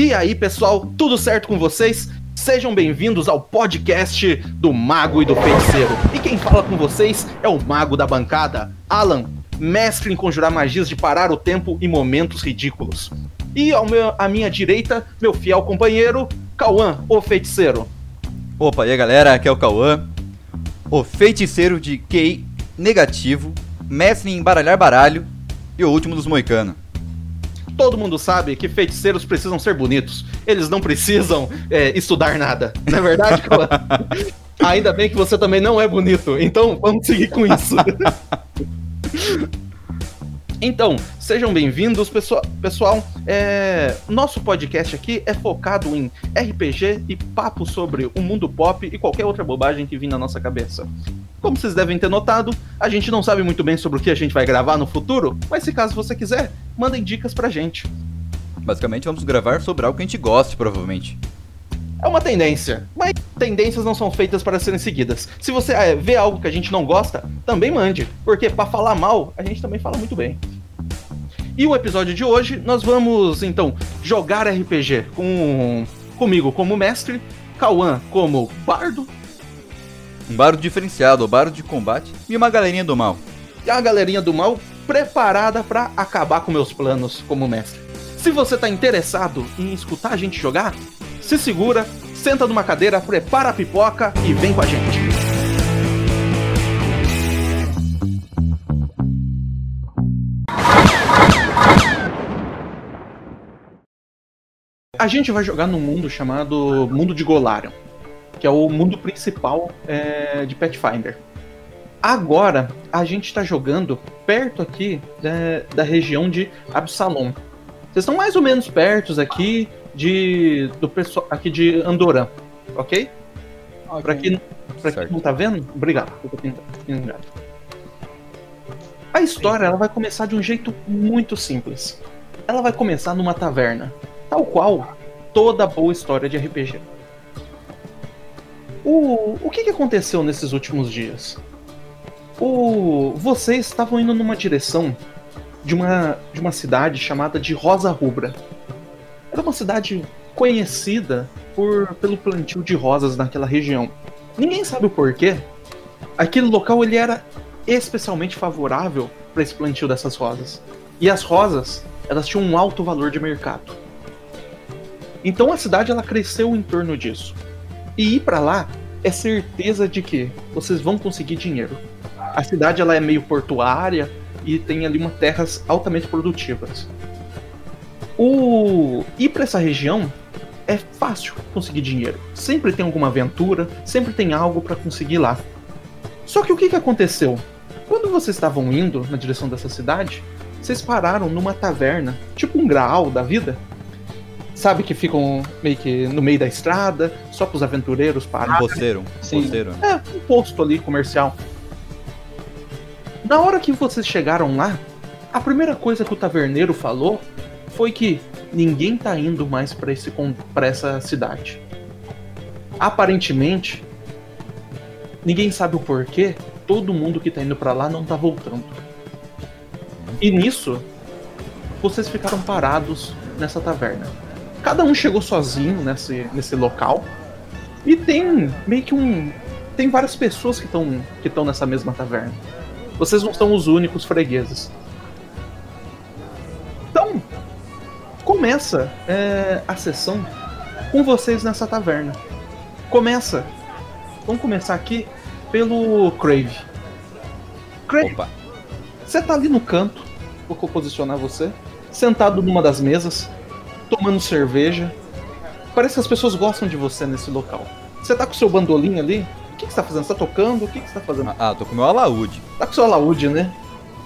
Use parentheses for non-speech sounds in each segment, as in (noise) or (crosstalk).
E aí, pessoal, tudo certo com vocês? Sejam bem-vindos ao podcast do Mago e do Feiticeiro. E quem fala com vocês é o Mago da Bancada, Alan, mestre em conjurar magias de parar o tempo em momentos ridículos. E ao meu, à minha direita, meu fiel companheiro, Cauã, o Feiticeiro. Opa, e aí galera, aqui é o Cauã, o feiticeiro de QI negativo, mestre em baralhar baralho e o último dos moicanos. Todo mundo sabe que feiticeiros precisam ser bonitos. Eles não precisam é, estudar nada. Não é verdade? (laughs) Ainda bem que você também não é bonito. Então vamos seguir com isso. (laughs) Então, sejam bem-vindos, pessoal. pessoal é... Nosso podcast aqui é focado em RPG e papo sobre o mundo pop e qualquer outra bobagem que vir na nossa cabeça. Como vocês devem ter notado, a gente não sabe muito bem sobre o que a gente vai gravar no futuro, mas se caso você quiser, mandem dicas pra gente. Basicamente, vamos gravar sobre algo que a gente goste, provavelmente. É uma tendência, mas tendências não são feitas para serem seguidas. Se você é, vê algo que a gente não gosta, também mande, porque para falar mal, a gente também fala muito bem. E o episódio de hoje, nós vamos então jogar RPG com comigo como mestre, Cauã como bardo, um bardo diferenciado, o bardo de combate e uma galerinha do mal. E a galerinha do mal preparada para acabar com meus planos como mestre. Se você está interessado em escutar a gente jogar, se segura, senta numa cadeira, prepara a pipoca e vem com a gente. A gente vai jogar num mundo chamado Mundo de Golarion, que é o mundo principal é, de Pathfinder. Agora, a gente está jogando perto aqui da, da região de Absalom. Vocês estão mais ou menos perto aqui de do pessoal aqui de Andoran, ok? okay. Para quem, pra quem não tá vendo, obrigado. A história ela vai começar de um jeito muito simples. Ela vai começar numa taverna, tal qual toda boa história de RPG. O, o que, que aconteceu nesses últimos dias? O, vocês estavam indo numa direção de uma, de uma cidade chamada de Rosa Rubra. Era uma cidade conhecida por, pelo plantio de rosas naquela região. Ninguém sabe o porquê. Aquele local ele era especialmente favorável para esse plantio dessas rosas. E as rosas, elas tinham um alto valor de mercado. Então a cidade ela cresceu em torno disso. E ir para lá é certeza de que vocês vão conseguir dinheiro. A cidade ela é meio portuária e tem ali uma terras altamente produtivas. O ir para essa região é fácil conseguir dinheiro. Sempre tem alguma aventura, sempre tem algo para conseguir lá. Só que o que, que aconteceu? Quando vocês estavam indo na direção dessa cidade, vocês pararam numa taverna, tipo um graal da vida. Sabe que ficam meio que no meio da estrada, só para os aventureiros pararem. Um posteiro, um posteiro. É, um posto ali comercial. Na hora que vocês chegaram lá, a primeira coisa que o taverneiro falou foi que ninguém tá indo mais para esse para essa cidade. Aparentemente, ninguém sabe o porquê, todo mundo que tá indo para lá não tá voltando. E nisso, vocês ficaram parados nessa taverna. Cada um chegou sozinho nesse, nesse local. E tem meio que um. Tem várias pessoas que estão que nessa mesma taverna. Vocês não são os únicos fregueses. Começa é, a sessão com vocês nessa taverna. Começa. Vamos começar aqui pelo Crave. Crave, Opa. você tá ali no canto, vou posicionar você, sentado numa das mesas, tomando cerveja. Parece que as pessoas gostam de você nesse local. Você tá com o seu bandolim ali? O que, que você tá fazendo? Você tá tocando? O que, que você tá fazendo? Ah, tô com meu alaúde. Tá com o seu alaúde, né?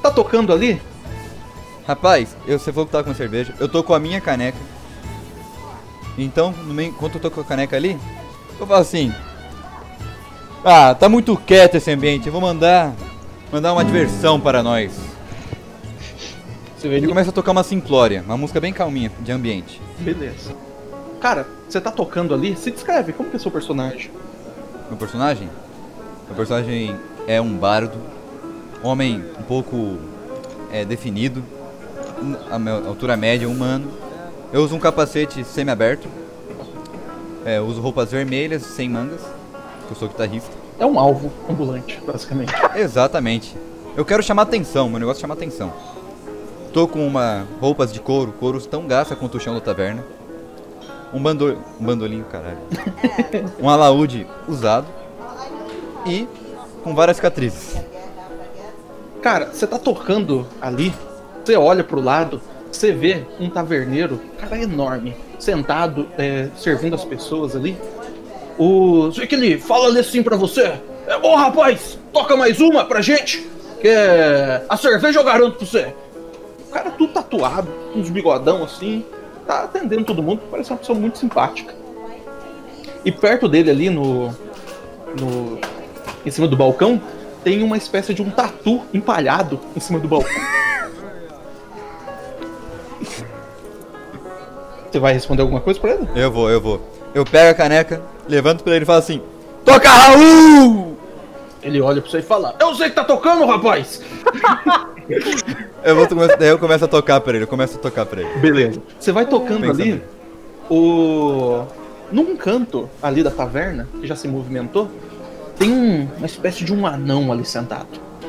Tá tocando ali? Rapaz, eu, você falou que tava com cerveja. Eu tô com a minha caneca. Então, no meio, enquanto eu tô com a caneca ali, eu falo assim. Ah, tá muito quieto esse ambiente. Eu vou mandar. Mandar uma diversão para nós. Ele começa a tocar uma simplória, uma música bem calminha, de ambiente. Beleza. Cara, você tá tocando ali? Se descreve, como que é seu personagem? Meu personagem? Meu personagem é um bardo, homem um pouco é, definido, a minha altura média, humano, Eu uso um capacete semi-aberto. É, eu uso roupas vermelhas, sem mangas. Que eu sou guitarrista. É um alvo ambulante, basicamente. (laughs) Exatamente. Eu quero chamar atenção, meu negócio é chamar atenção. Tô com uma roupas de couro, couro tão gasta quanto o chão da taverna. Um, bando, um bandolinho, caralho. (laughs) um alaúde usado. E com várias cicatrizes. Cara, você tá tocando ali, você olha pro lado, você vê um taverneiro, cara enorme, sentado, é, servindo as pessoas ali. O. Sei fala assim pra você. É bom, rapaz, toca mais uma pra gente. Que é. A cerveja eu garanto pra você. O cara tudo tatuado, uns bigodão assim, tá atendendo todo mundo, parece uma pessoa muito simpática. E perto dele ali no. no. em cima do balcão, tem uma espécie de um tatu empalhado em cima do balcão. (laughs) Você vai responder alguma coisa pra ele? Eu vou, eu vou. Eu pego a caneca, levanto pra ele e falo assim: Toca Raul! Ele olha pra você e fala: Eu sei que tá tocando, rapaz! (laughs) Eu vou daí eu começo a tocar pra ele, eu começo a tocar pra ele. Beleza. Você vai tocando Pensa ali, bem. o. Num canto ali da taverna, que já se movimentou, tem um- uma espécie de um anão ali sentado.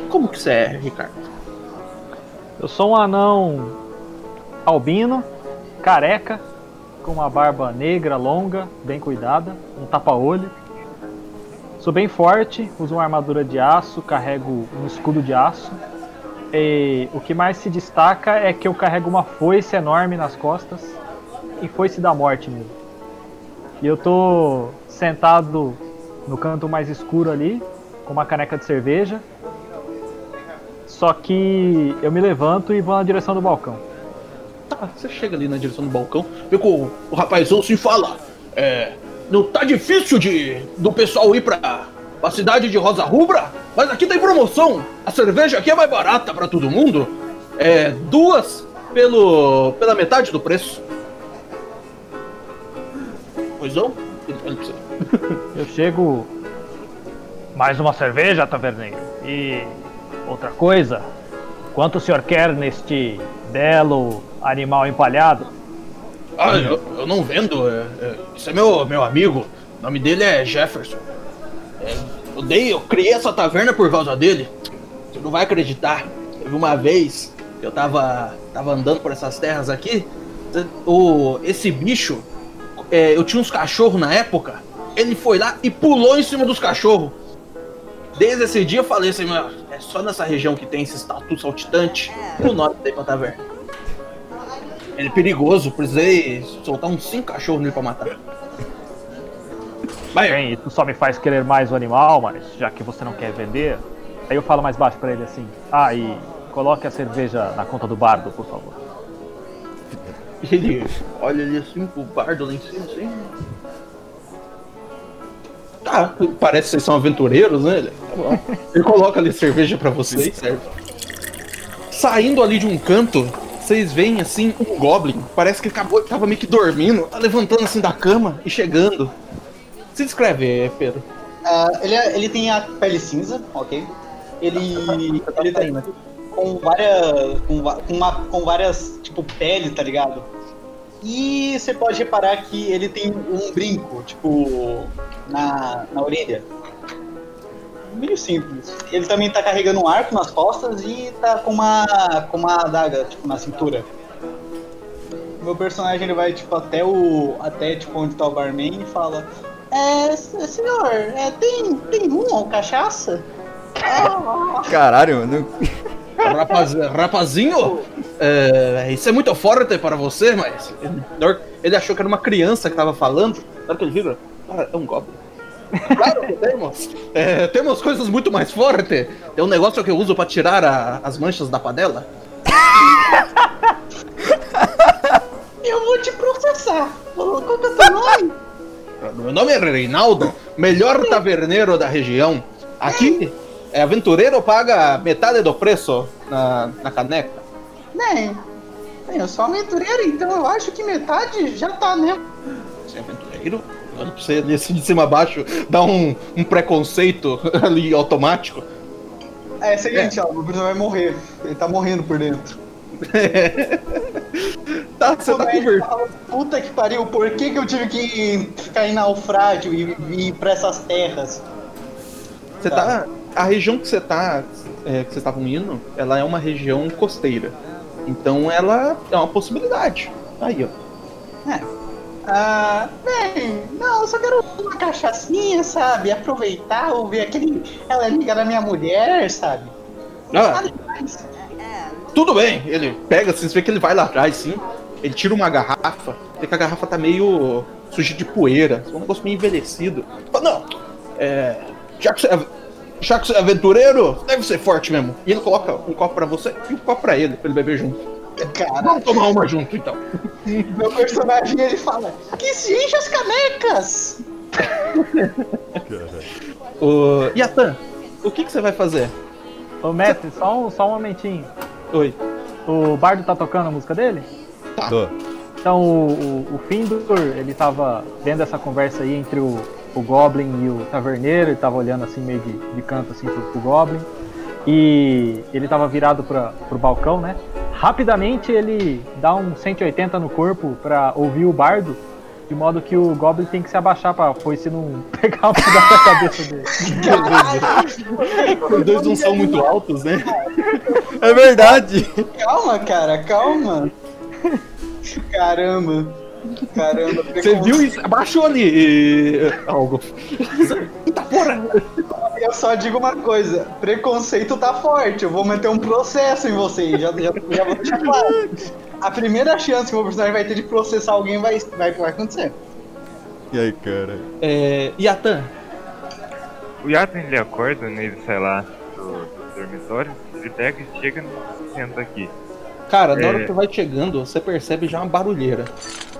Como que você é, Ricardo? Eu sou um anão albino, careca, com uma barba negra longa, bem cuidada, um tapa-olho. Sou bem forte, uso uma armadura de aço, carrego um escudo de aço. E o que mais se destaca é que eu carrego uma foice enorme nas costas e foice da morte mesmo. E eu tô sentado no canto mais escuro ali, com uma caneca de cerveja. Só que eu me levanto e vou na direção do balcão. Tá, você chega ali na direção do balcão, vê que o, rapazão se fala. É. Não tá difícil de do pessoal ir pra, pra cidade de Rosa Rubra, mas aqui tem promoção. A cerveja aqui é mais barata pra todo mundo. É. Duas pelo. pela metade do preço. Pois não? (laughs) Eu chego. Mais uma cerveja, taverneiro. E outra coisa. Quanto o senhor quer neste belo animal empalhado? Ah, eu, eu não vendo. É, é, esse é meu, meu amigo. O nome dele é Jefferson. É, eu dei, eu criei essa taverna por causa dele. Você não vai acreditar. Teve uma vez que eu tava, tava andando por essas terras aqui. O, esse bicho, é, eu tinha uns cachorros na época. Ele foi lá e pulou em cima dos cachorros. Desde esse dia eu falei assim, é só nessa região que tem esse tatu saltitante. O nome dele pra taverna. Ele é perigoso, precisei soltar uns cinco cachorros nele pra matar. Vai, Bem, isso só me faz querer mais o animal, mas já que você não quer vender. Aí eu falo mais baixo pra ele assim. Ah, e coloque a cerveja na conta do bardo, por favor. ele olha ali assim pro bardo lá em cima, assim. Tá, parece que vocês são aventureiros, né? Ele, tá bom. Ele coloca ali cerveja pra vocês, certo? Saindo ali de um canto, vocês veem assim um goblin. Parece que acabou, tava meio que dormindo, tá levantando assim da cama e chegando. Se descreve, Pedro. Ah, ele, é- ele tem a pele cinza, ok? Ele, ele com várias. Com, com, uma, com várias, tipo, peles, tá ligado? E você pode reparar que ele tem um brinco, tipo, na, na orelha. Meio simples. Ele também tá carregando um arco nas costas e tá com uma, com uma adaga, tipo, na cintura. Meu personagem ele vai, tipo, até o. até tipo onde tá o barman e fala. É, senhor, é, tem, tem rum ou cachaça? (laughs) Caralho, mano. Rapaz, rapazinho, é, isso é muito forte para você, mas ele, ele achou que era uma criança que tava falando. Na hora que ele vira, ah, é um goblin. Claro que temos. É, temos coisas muito mais fortes. Tem um negócio que eu uso para tirar a- as manchas da panela. (laughs) Eu vou te processar. Qual que é o teu nome? Meu nome é Reinaldo, melhor taverneiro da região. Aqui, é, aventureiro paga metade do preço na, na caneca. Bem, bem, eu sou aventureiro, então eu acho que metade já tá, né? Você é aventureiro? Você assim de cima a baixo, dá um, um preconceito (laughs) ali automático. É, é o seguinte, ó, o personagem vai morrer. Ele tá morrendo por dentro. (laughs) Tá, você tá conversando. Puta que pariu, por que, que eu tive que ficar em naufrágio e e ir pra essas terras? Você tá. A região que você tá. é, que vocês estavam indo, ela é uma região costeira. Então ela é uma possibilidade. Aí, ó. Ah, bem, não, eu só quero uma cachaçinha, sabe? Aproveitar, ouvir aquele. Ela é amiga da minha mulher, sabe? Ah, tudo bem. Ele pega, assim, você vê que ele vai lá atrás, sim. Ele tira uma garrafa, vê que a garrafa tá meio suja de poeira, um negócio meio envelhecido. Fala, não, é. Já que você é, já que você é aventureiro, deve ser forte mesmo. E ele coloca um copo pra você e um copo pra ele, pra ele beber junto. Cara, Vamos tomar uma junto então. (laughs) meu personagem ele fala: Que enche as canecas! Ô, Yatan, o que, que você vai fazer? Ô, mestre, só um, só um momentinho. Oi. O Bardo tá tocando a música dele? Tô. Então o, o, o Findor, ele tava vendo essa conversa aí entre o, o Goblin e o Taverneiro, ele tava olhando assim meio de, de canto assim pro, pro Goblin. E ele tava virado pra, pro balcão, né? Rapidamente ele dá um 180 no corpo pra ouvir o bardo, de modo que o Goblin tem que se abaixar pra foice não (laughs) pegar um pedaço da cabeça dele. Os dois não são muito altos, né? É verdade. Calma, cara, calma. Caramba. Caramba, Você viu isso? Abaixou ali. e- (laughs) Algo. Eita porra! Eu só digo uma coisa: preconceito tá forte. Eu vou meter um processo em vocês. Já, já, já vou deixar claro. A primeira chance que o meu personagem vai ter de processar alguém vai, vai, vai acontecer. E aí, cara? É, Yatan, O Yatan ele acorda, né? Ele sai lá do, do dormitório, ele pega e chega e senta aqui. cara, na hora É. que vai chegando, você percebe já uma barulheira.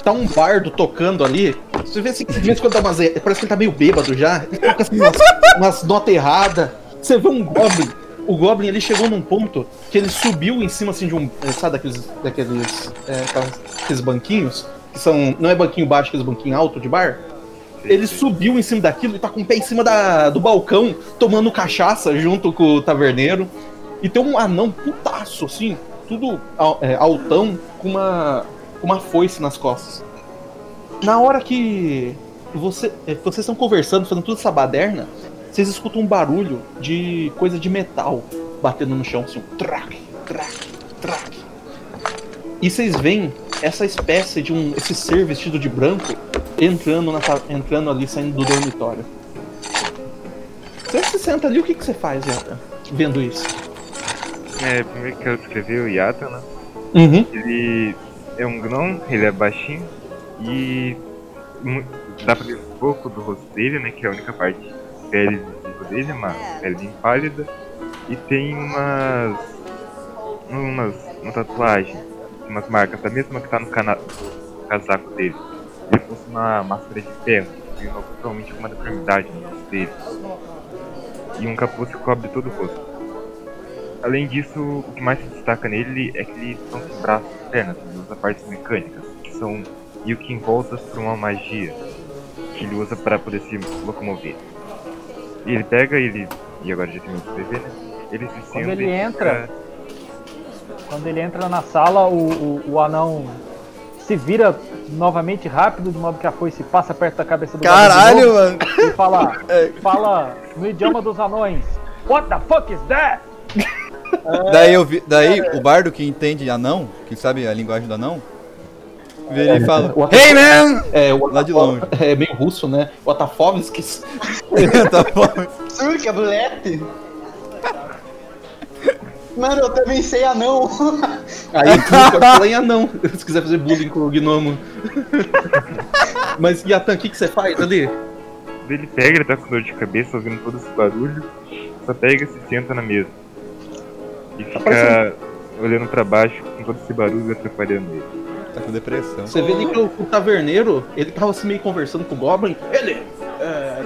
Tá um bardo tocando ali. Você vê assim, de vez em quando dá umas. Parece que ele tá meio bêbado já. Ele toca assim umas, umas notas erradas. Você vê um Goblin. O Goblin ele chegou num ponto que ele subiu em cima assim de um. eh, Sabe daqueles. daqueles. é, aqueles banquinhos? Que são. Não é banquinho baixo, aqueles banquinhos alto de bar? Ele subiu em cima daquilo e tá com o pé em cima da, do balcão, tomando cachaça junto com o taverneiro. E tem um anão putaço, assim, tudo é, altão, com uma, uma foice nas costas. Na hora que você, é, vocês estão conversando, fazendo toda essa baderna, vocês escutam um barulho de coisa de metal batendo no chão, assim, um trac, trac, trac. E vocês veem essa espécie de um. esse ser vestido de branco entrando, na, entrando ali, saindo do dormitório. Você se senta ali, o que, que você faz, Yata? Vendo isso? É, primeiro que eu descrevi o Yatan, né? Uhum. Ele é um gnome, ele é baixinho e dá pra ver um pouco do rosto dele, né? Que é a única parte pele dele, uma pele bem pálida. E tem umas. umas. uma tatuagem, umas marcas, a mesma que tá no, cana no casaco dele. Ele fosse uma máscara de ferro, e provavelmente uma deformidade no rosto dele. E um capuz que cobre todo o rosto. Além disso, o que mais se destaca nele é que ele não tem braços e pernas, ele usa partes mecânicas, que são meio que envoltas por uma magia que ele usa para poder se locomover. E ele pega, ele. E agora já tem de escrever, né? Ele se senta. ele e entra- fica- Quando ele entra na sala, o, o, o anão se vira novamente rápido, de modo que a foice passa perto da cabeça do Caralho, novo, mano. e fala, (laughs) É. fala no idioma dos anões. What the fuck is that? (laughs) (laughs) Daí eu vi, daí o bardo que entende anão, que sabe a linguagem do anão, vê ele e fala: Hey man! É, o Lá de longe. É meio russo, né? O Atafovskis. bom. Surca, bulete! Mano, eu também sei anão. (laughs) Aí tu falar em anão, (laughs) se quiser fazer bullying com o gnomo. Mas, Yatan, o que, que você faz ali? Ele pega, ele tá com dor de cabeça, ouvindo todo esse barulho, só pega e se senta na mesa. E fica olhando pra baixo com todo esse barulho atrapalhando ele. Tá com depressão. Você vê ali que o, o taverneiro, ele tava assim meio conversando com o Goblin. Ele. É,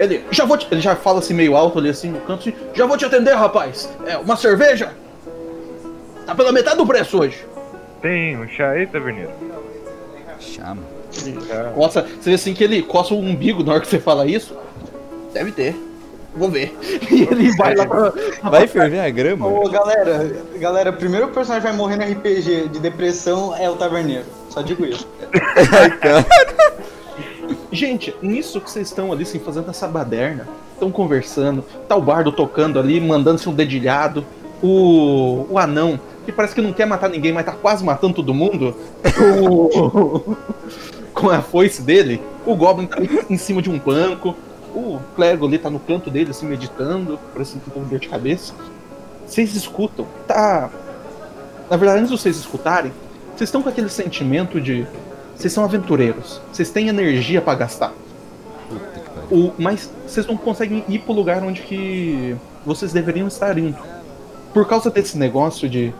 ele. Já vou te, Ele já fala assim meio alto ali assim no canto assim, Já vou te atender, rapaz. É, uma cerveja? Tá pela metade do preço hoje. Tem um chá aí, taverneiro? Chama. Coça, você vê assim que ele coça o umbigo na hora que você fala isso. Deve ter. Vou ver. (laughs) E ele vai lá pra. Vai ferver a grama? Ô, galera, galera, primeiro personagem vai morrer no RPG de depressão é o taverneiro. Só digo isso. (laughs) Gente, nisso que vocês estão ali, assim, fazendo essa baderna, estão conversando, tá o bardo tocando ali, mandando-se um dedilhado, o, o anão, que parece que não quer matar ninguém, mas tá quase matando todo mundo, o- (laughs) com a foice dele, o Goblin tá ali em cima de um banco, o clérigo ali tá no canto dele, assim, meditando, parecendo que tá com dor de cabeça. Vocês escutam, tá... Na verdade, antes de vocês escutarem, vocês estão com aquele sentimento de... Vocês são aventureiros, vocês têm energia pra gastar. O, mas vocês não conseguem ir pro lugar onde que vocês deveriam estar indo. Por causa desse negócio de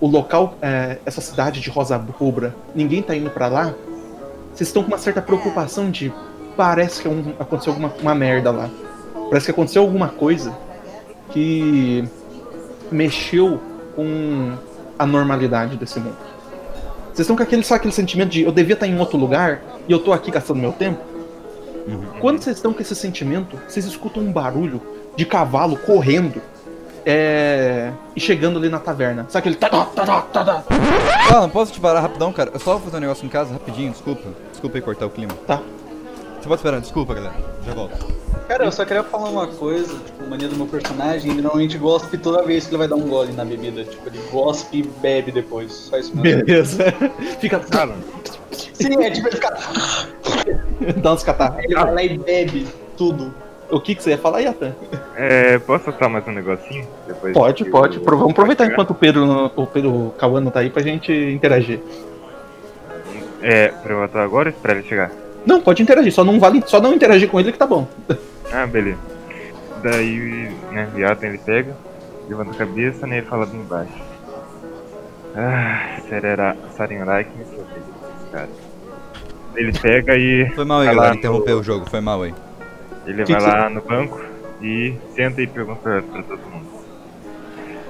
o local, é, essa cidade de Rosa Rubra, ninguém tá indo pra lá. Vocês estão com uma certa preocupação de parece que é um- aconteceu alguma uma merda lá. Parece que aconteceu alguma coisa que mexeu com a normalidade desse mundo. Vocês estão com aquele, sabe, aquele sentimento de eu devia estar em outro lugar e eu tô aqui gastando meu tempo? Quando vocês estão com esse sentimento, vocês escutam um barulho de cavalo correndo é, e chegando ali na taverna. Sabe aquele. Tadá, tadá? Ah, não posso te parar rapidão, cara? Eu só vou fazer um negócio em casa rapidinho, desculpa. Desculpa aí cortar o clima. Tá. Você pode esperar, desculpa, galera. Já volto. Cara, eu só queria falar uma coisa, tipo, mania do meu personagem, ele normalmente gospe toda vez que ele vai dar um gole na bebida. Tipo, ele gospe e bebe depois. Só isso mesmo. Beleza. (laughs) Fica. Cara, Sim, é tipo, ele fica. (laughs) Dá uns catarros. Ele vai lá e bebe tudo. O que, que você ia falar, Yatan? é, posso soltar mais um negocinho? Depois Pode, pode. Pro- Vamos aproveitar enquanto o Pedro, não- o Pedro Cauano tá aí pra gente interagir. É, pra eu atuar agora ou esperar ele chegar? Não, pode interagir, só não vale, só não interagir com ele que tá bom. Ah, beleza. Daí, né, o Yatan ele pega, levanta a cabeça, né, e fala bem baixo. Ah, será Sarenraik me proteger desses caras. Ele pega e Foi mal aí, Vai lá galera. no- Interrompeu o jogo, foi mal aí. ele Que vai que lá no banco e senta e pergunta pra, pra todo mundo.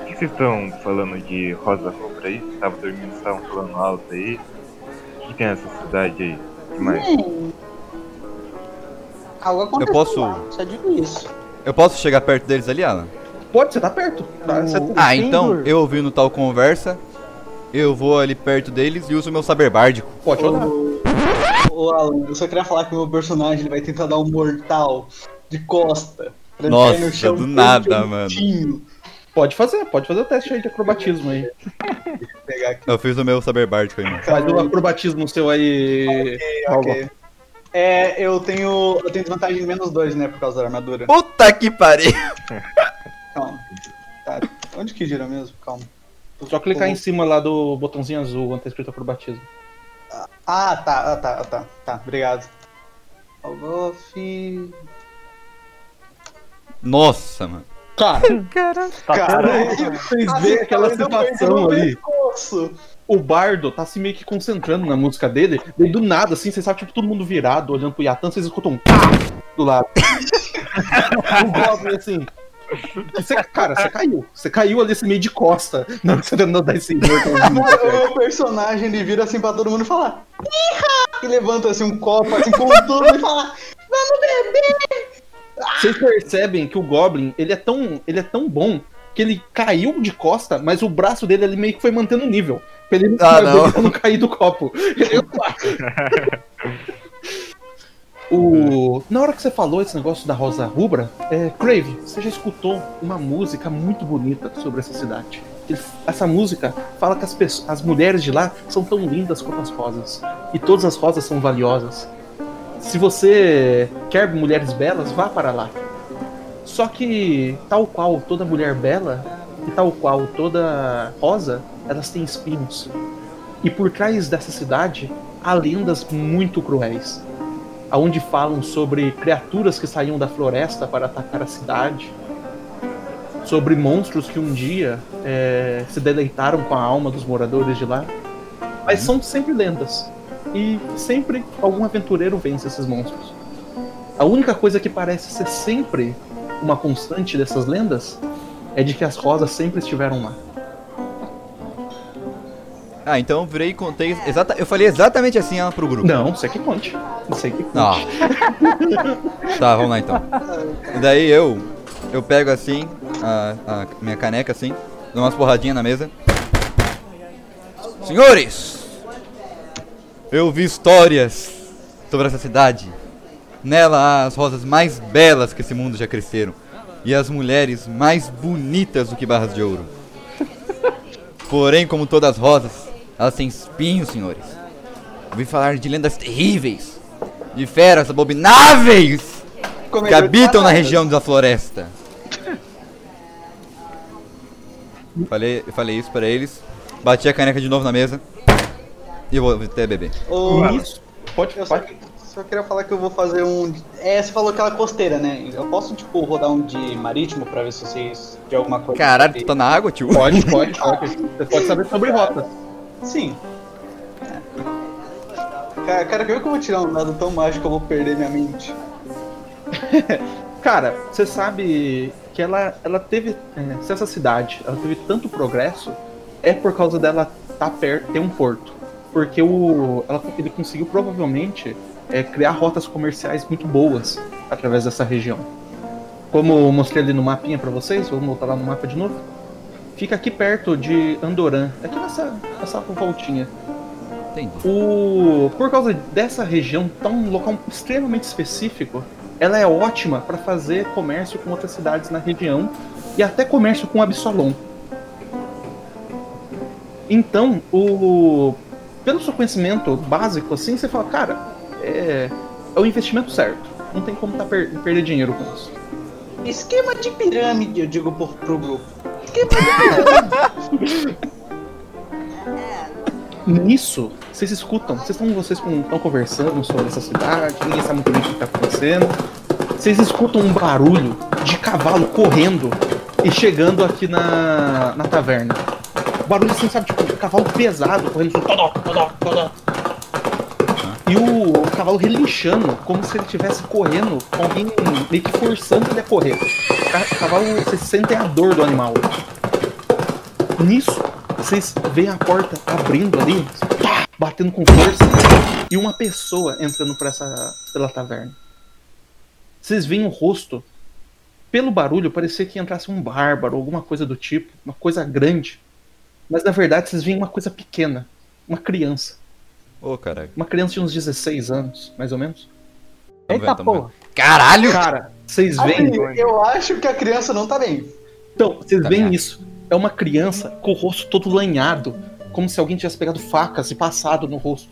O que vocês estão falando de Rosa Rubra aí? Tava dormindo, estavam falando alto aí. O que tem nessa cidade aí? Hum. Algo aconteceu. posso- lá, Só digo isso. Eu posso chegar perto deles ali, Alan? Pode, você tá perto. Tá, você tá- Ah, então, eu ouvindo tal conversa, eu vou ali perto deles e uso meu saber bárdico. Pode rodar. Ô, ô, Alan, eu só queria falar que o meu personagem ele vai tentar dar um mortal de costa. Pra ele Nossa, cair no chão do nada, bonitinho. Pode fazer, pode fazer o teste aí de acrobatismo aí. Eu fiz o meu saber bárdico aí, mano. Faz o acrobatismo seu aí. Alva. Ok. É, eu tenho. Eu tenho desvantagem de menos dois, né, por causa da armadura. Puta que pariu! Calma. Tá. Onde que gira mesmo? Calma. Só clicar em cima lá do botãozinho azul onde tá escrito acrobatismo. Ah, tá, ah, tá, ah, tá. Tá, obrigado. Algof. Nossa, mano. (laughs) Cara, Tá Cara, vocês veem aquela situação ali. pescoço. O bardo tá se meio que concentrando na música dele, e do nada, assim, vocês sabem, tipo, todo mundo virado, olhando pro Yatan, vocês escutam um pá do lado. (laughs) o Goblin, assim. Você, cara, você caiu. Você caiu ali assim, meio de costa. (laughs) Não, você tentou dar esse. O personagem ele vira assim pra todo mundo e fala. "Iha!" E levanta assim um copo assim com tudo e fala. Vamos beber! Vocês percebem que o Goblin, ele é tão, ele é tão bom que ele caiu de costa, mas o braço dele ele meio que foi mantendo o nível. Pra ele Ah, não. não cair do copo. (laughs) O... Na hora que você falou esse negócio da Rosa Rubra, é, Crave, você já escutou uma música muito bonita sobre essa cidade. Ele- Essa música fala que as, pessoas, as mulheres de lá são tão lindas quanto as rosas. E todas as rosas são valiosas. Se você quer mulheres belas, vá para lá. Só que, tal qual toda mulher bela, e tal qual toda rosa, elas têm espinhos. E por trás dessa cidade há lendas muito cruéis, aonde falam sobre criaturas que saíam da floresta para atacar a cidade, sobre monstros que um dia eh, se deleitaram com a alma dos moradores de lá. Mas são sempre lendas. E sempre algum aventureiro vence esses monstros. A única coisa que parece ser sempre uma constante dessas lendas é de que as rosas sempre estiveram lá. Ah, então eu virei e contei. Exata... Eu falei exatamente assim ó, pro grupo. Não, você que conte. Você que conte. Ah. (laughs) tá, vamos lá então. Daí eu eu pego assim, a, a minha caneca assim, dou umas porradinhas na mesa. Senhores! Eu vi histórias sobre essa cidade. Nela há as rosas mais belas que esse mundo já cresceram. E as mulheres mais bonitas do que barras de ouro. (laughs) Porém, como todas as rosas, elas têm espinhos, senhores. Ouvi falar de lendas terríveis, de feras abomináveis que Comedor de habitam na região da floresta. (laughs) Falei, falei isso pra eles, bati a caneca de novo na mesa e vou até beber. Ô, Isso. Pode, Eu só, pode. só queria falar que eu vou fazer um. É, você falou aquela costeira, né? Eu posso, tipo, rodar um de marítimo pra ver se vocês de alguma coisa. Caralho, tu tá na água, tio? Pode, (laughs) pode, pode. Você pode saber sobre rotas. Sim. É. Cara, cara, como é que eu vou tirar um dado tão mágico que eu vou perder minha mente? (laughs) Cara, você sabe que ela, ela teve. é, se essa cidade ela teve tanto progresso, é por causa dela tá perto, ter um porto. Porque o, ela, ele conseguiu provavelmente é, criar rotas comerciais muito boas através dessa região. Como eu mostrei ali no mapinha pra vocês, vamos voltar lá no mapa de novo. Fica aqui perto de Andoran, aqui nessa, nessa voltinha. Entendi. O, por causa dessa região, tá um local extremamente específico, ela é ótima para fazer comércio com outras cidades na região e até comércio com Absalom. Então, o, pelo seu conhecimento básico, assim, você fala, cara, é, é o investimento certo. Não tem como tá per- perder dinheiro com isso. Esquema de pirâmide, eu digo pro, pro grupo. Esquema de pirâmide. (laughs) Nisso, vocês escutam, vocês estão vocês estão conversando sobre essa cidade, ninguém sabe muito bem o que está acontecendo. Vocês escutam um barulho de cavalo correndo e chegando aqui na, na taverna. Barulho assim, sabe, tipo, um cavalo pesado correndo, assim, todó, todó, todó. E o, o cavalo relinchando, como se ele estivesse correndo, alguém meio que forçando ele a correr. O ca- o cavalo, vocês sentem a dor do animal. Nisso, vocês veem a porta abrindo ali, batendo com força, e uma pessoa entrando por essa, pela taverna. Vocês veem o rosto. Pelo barulho, parecia que entrasse um bárbaro, alguma coisa do tipo, uma coisa grande. Mas na verdade, vocês veem uma coisa pequena, uma criança. Ô, caralho. Uma criança de uns 16 anos, mais ou menos. Tamo Eita vendo, porra. vendo. Caralho! Cara, vocês veem. Assim, eu acho que a criança não tá bem. Então, vocês Tá veem isso. É uma criança com o rosto todo lanhado, como se alguém tivesse pegado facas e passado no rosto.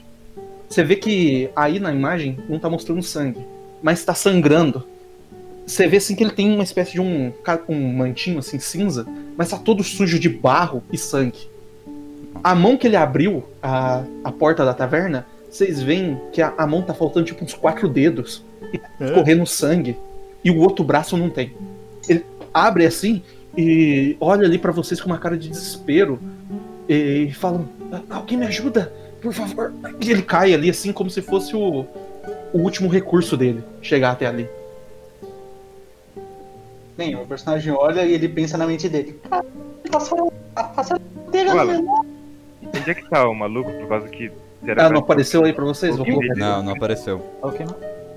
Você vê que aí na imagem não tá mostrando sangue, mas tá sangrando. Você vê assim que ele tem uma espécie de um, um mantinho assim cinza, mas tá todo sujo de barro e sangue. A mão que ele abriu a, a porta da taverna, vocês veem que a, a mão tá faltando tipo uns quatro dedos e tá correndo sangue e o outro braço não tem. Ele abre assim e olha ali pra vocês com uma cara de desespero e falam: Alguém me ajuda, por favor. E ele cai ali assim como se fosse o, o último recurso dele chegar até ali. Bem, o personagem olha e ele pensa na mente dele. Ah, passaram pega no Olha. meu nome. Onde é que tá o maluco? Por causa que. Será Ah, não apareceu aí pra vocês? Vou colocar. Não, não apareceu. Ok, não?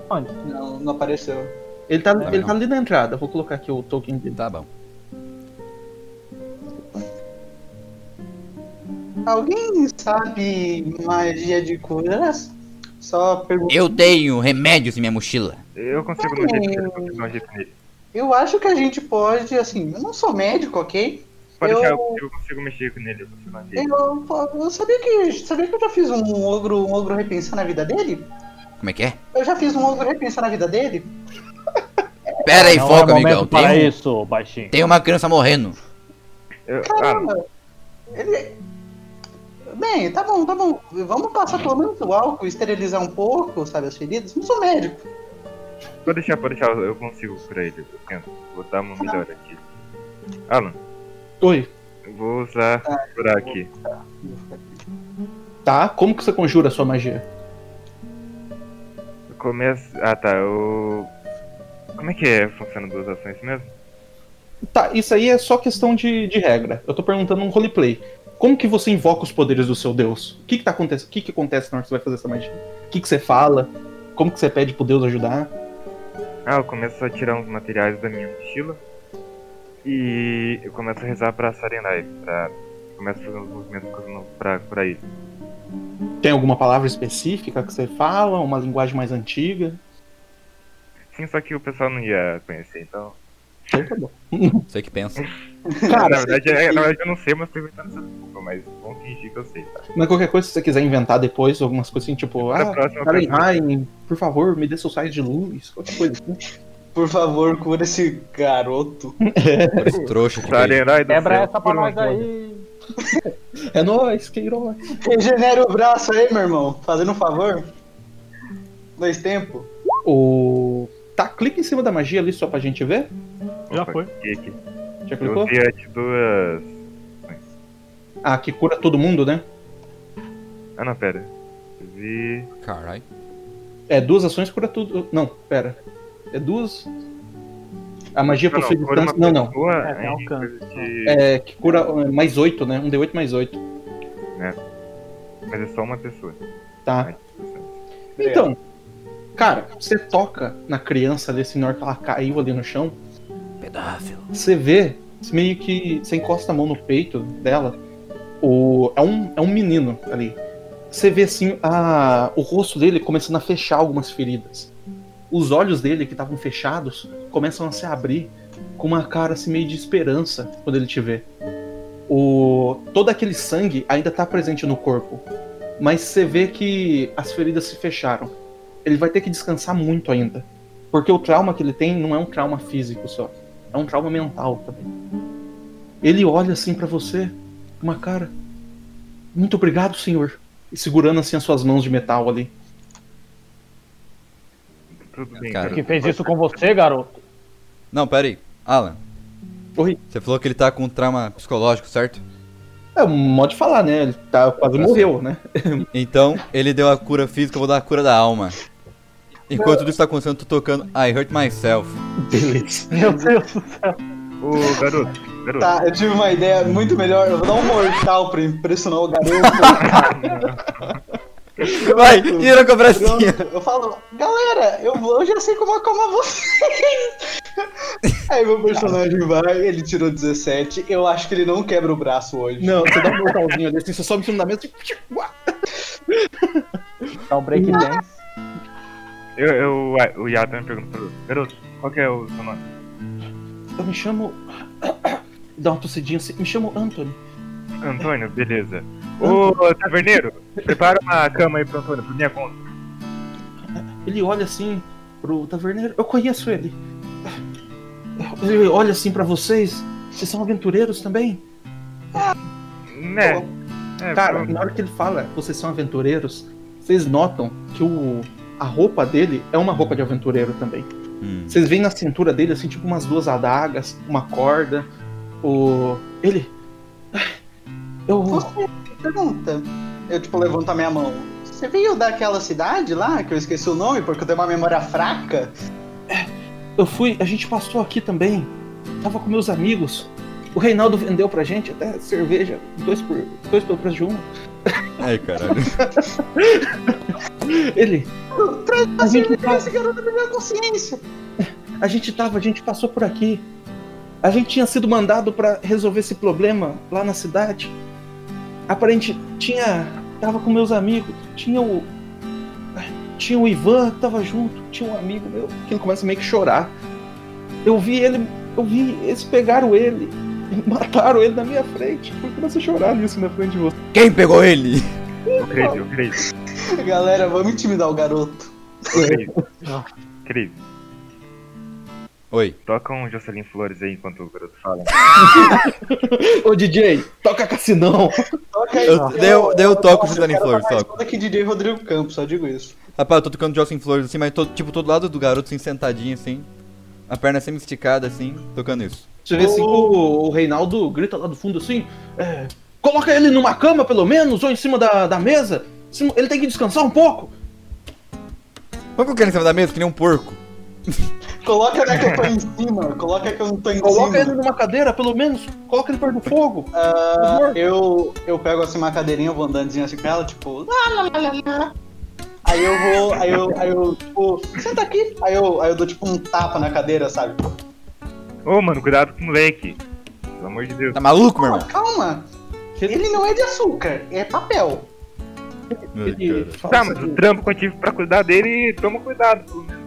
Onde? Não, não apareceu. Ele tá, Também ele tá não. ali na entrada. Vou colocar aqui o token dele. Tá bom. Alguém sabe magia de curas? Só pergunta. Eu tenho remédios em minha mochila. Eu consigo um jeito eu consigo um jeito nele. Eu acho que a gente pode, assim, eu não sou médico, ok? Pode Eu- deixar, eu, eu consigo mexer com ele, eu consigo. Eu, eu sabia que. Sabia que eu já fiz um ogro, um ogro repensar na vida dele? Como é que é? Eu já fiz um ogro repensar na vida dele? (laughs) Pera aí, não foca, é amigão. para Tem, um- isso, baixinho. tem uma criança morrendo. Eu, ah, Caramba! Ele. Bem, tá bom, tá bom. Vamos passar pelo menos o álcool, esterilizar um pouco, sabe, as feridas. Não sou médico. Pode deixar, pode deixar, eu consigo pra ele. Eu tento. Vou dar uma melhor aqui. Alan, Oi. eu vou usar curar aqui. Tá, como que você conjura a sua magia? Eu começo. Ah tá, eu. Como é que é funciona duas ações mesmo? Tá, isso aí é só questão de, de regra. Eu tô perguntando um roleplay. Como que você invoca os poderes do seu deus? O que que tá acontecendo? O que que acontece na hora que você vai fazer essa magia? O que que você fala? Como que você pede pro deus ajudar? Ah, eu começo a tirar uns materiais da minha mochila. E eu começo a rezar pra Sarenai, pra. Começo a fazer uns movimentos com- pra curar ele. Tem alguma palavra específica que você fala? Uma linguagem mais antiga? Sim, só que o pessoal não ia conhecer, então. Então tá bom. Você que pensa. (laughs) Cara, na, verdade, é- na verdade eu não sei, mas tô inventando essa desculpa, mas vamos fingir que eu sei, tá? Mas qualquer coisa, se você quiser inventar depois, algumas coisas assim, tipo, ah, Fahrenheit, por favor, me dê seus sais de luz, qualquer coisa assim. Por favor, cura esse garoto. Por (laughs) esse trouxa que veio. Sarenai do Quebra céu, essa pra por nós aí. (laughs) É nóis, Queiroz. Regenera o braço aí, meu irmão. Fazendo um favor. Dois tempos. O. Tá, clica em cima da magia ali só pra gente ver. Já Opa, foi. que- que- Já Eu clicou? usei as duas. Ah, que cura todo mundo, né? Ah não, pera. Eu vi. Caralho. É, duas ações cura tudo. Não, pera. É duas. A magia Não, possui não, distância. Não, não. É, alcance. de- É, que cura é, mais 8, né? Um D8 mais 8. Mas é só uma pessoa. Tá. Então, cara, você toca na criança ali, hora que ela caiu ali no chão. Você vê, meio que. Você encosta a mão no peito dela. O, é, um, é um menino ali. Você vê assim a, o rosto dele começando a fechar algumas feridas. Os olhos dele, que estavam fechados, começam a se abrir com uma cara assim, meio de esperança quando ele te vê. O, todo aquele sangue ainda tá presente no corpo. Mas você vê que as feridas se fecharam. Ele vai ter que descansar muito ainda. Porque o trauma que ele tem não é um trauma físico só. É um trauma mental também. Ele olha assim pra você, com uma cara. Muito obrigado, senhor. E segurando assim as suas mãos de metal ali. Tudo bem, Cara. cara. Que fez isso com você, garoto? Não, pera aí. Alan, Oi. você falou que ele tá com trauma psicológico, certo? É um modo de falar, né? Ele tá, quase Tá morreu, né? (laughs) Então, ele deu a cura física, eu vou dar a cura da alma. Enquanto tudo isso tá acontecendo, eu tô tocando I Hurt Myself. Beleza. (laughs) Meu Deus do céu. Ô, garoto, garoto. Tá, eu tive uma ideia muito melhor. Eu vou dar um mortal pra impressionar o garoto. (laughs) Vai, tira com a bracinha. Pronto, eu falo, galera, eu, vou, eu já sei como acalmar vocês. Aí meu personagem vai, ele tirou 17. Eu acho que ele não quebra o braço hoje. Não, você dá um mortalzinho ali, assim, você sobe em cima da mesa e. Dá um break dance. Eu, eu, o Yata me perguntou, garoto, qual que é o seu nome? Eu me chamo. (coughs) Dá uma tossidinha assim. Me chamo Anthony. Antônio, beleza. Ô, taverneiro, prepara uma cama aí pro Antônio, por minha conta. Ele olha assim pro taverneiro. Eu conheço ele. Ele olha assim pra vocês. Vocês são aventureiros também? Né? É, Cara, pronto. na hora que ele fala que vocês são aventureiros, vocês notam que o, a roupa dele é uma roupa de aventureiro também. Hum. Vocês veem na cintura dele, assim, tipo umas duas adagas, uma corda. O. Ele. Eu. Você pergunta. Eu, tipo, levanto a minha mão. Você veio daquela cidade lá, que eu esqueci o nome, porque eu tenho uma memória fraca? Eu fui. A gente passou aqui também. Tava com meus amigos. O Reinaldo vendeu pra gente até cerveja, dois por dois pelo preço de uma. Ai, caralho. (laughs) Ele. A gente, tá- Esse garoto perdeu a consciência. a gente tava, a gente passou por aqui. A gente tinha sido mandado pra resolver esse problema lá na cidade. Aparente tinha. Tava com meus amigos. Tinha o. Tinha o Ivan que tava junto. Tinha um amigo meu que ele começa a meio que chorar. Eu vi ele. Eu vi. Eles pegaram ele. (laughs) Mataram ele na minha frente. Eu comecei a chorar nisso na frente de você. Quem pegou ele? Eu creio, eu creio, (laughs) Galera, vamos intimidar o garoto. Creio. Oi. Toca um Jocelyn Flores aí enquanto o garoto fala. (laughs) Ô DJ, toca Cassinão. Toca aí. Eu- daí eu- daí eu toco o Jocelyn Flores, toco. Toda aqui DJ Rodrigo Campos, só digo isso. Rapaz, eu tô tocando Jocelyn Flores assim, mas tô, tipo, todo lado do garoto, assim, sentadinho, assim. A perna sempre esticada, assim, tocando isso. Você vê assim, o, o Reinaldo grita lá do fundo assim: é, Coloca ele numa cama, pelo menos, ou em cima da, da mesa. Sim, Ele tem que descansar um pouco. Vamos colocar ele em cima da mesa, que nem um porco. Coloca né, que eu tô em cima. Coloca que eu não tô em Coloca cima. ele numa cadeira, pelo menos. Coloca ele perto do fogo. Ah, eu, eu pego assim uma cadeirinha, eu vou andandinho assim com ela, tipo. lá, lá, lá, lá, lá. Aí eu vou, aí eu, aí eu, tipo, senta aqui. Aí eu, aí eu dou tipo um tapa na cadeira, sabe? Ô, mano, cuidado com o moleque. Pelo amor de Deus. Tá maluco, meu irmão? Calma, ele não é de açúcar, é papel. Ai, Ele Tá, mas o trampo que eu tive pra cuidar dele, toma cuidado. pelo menos.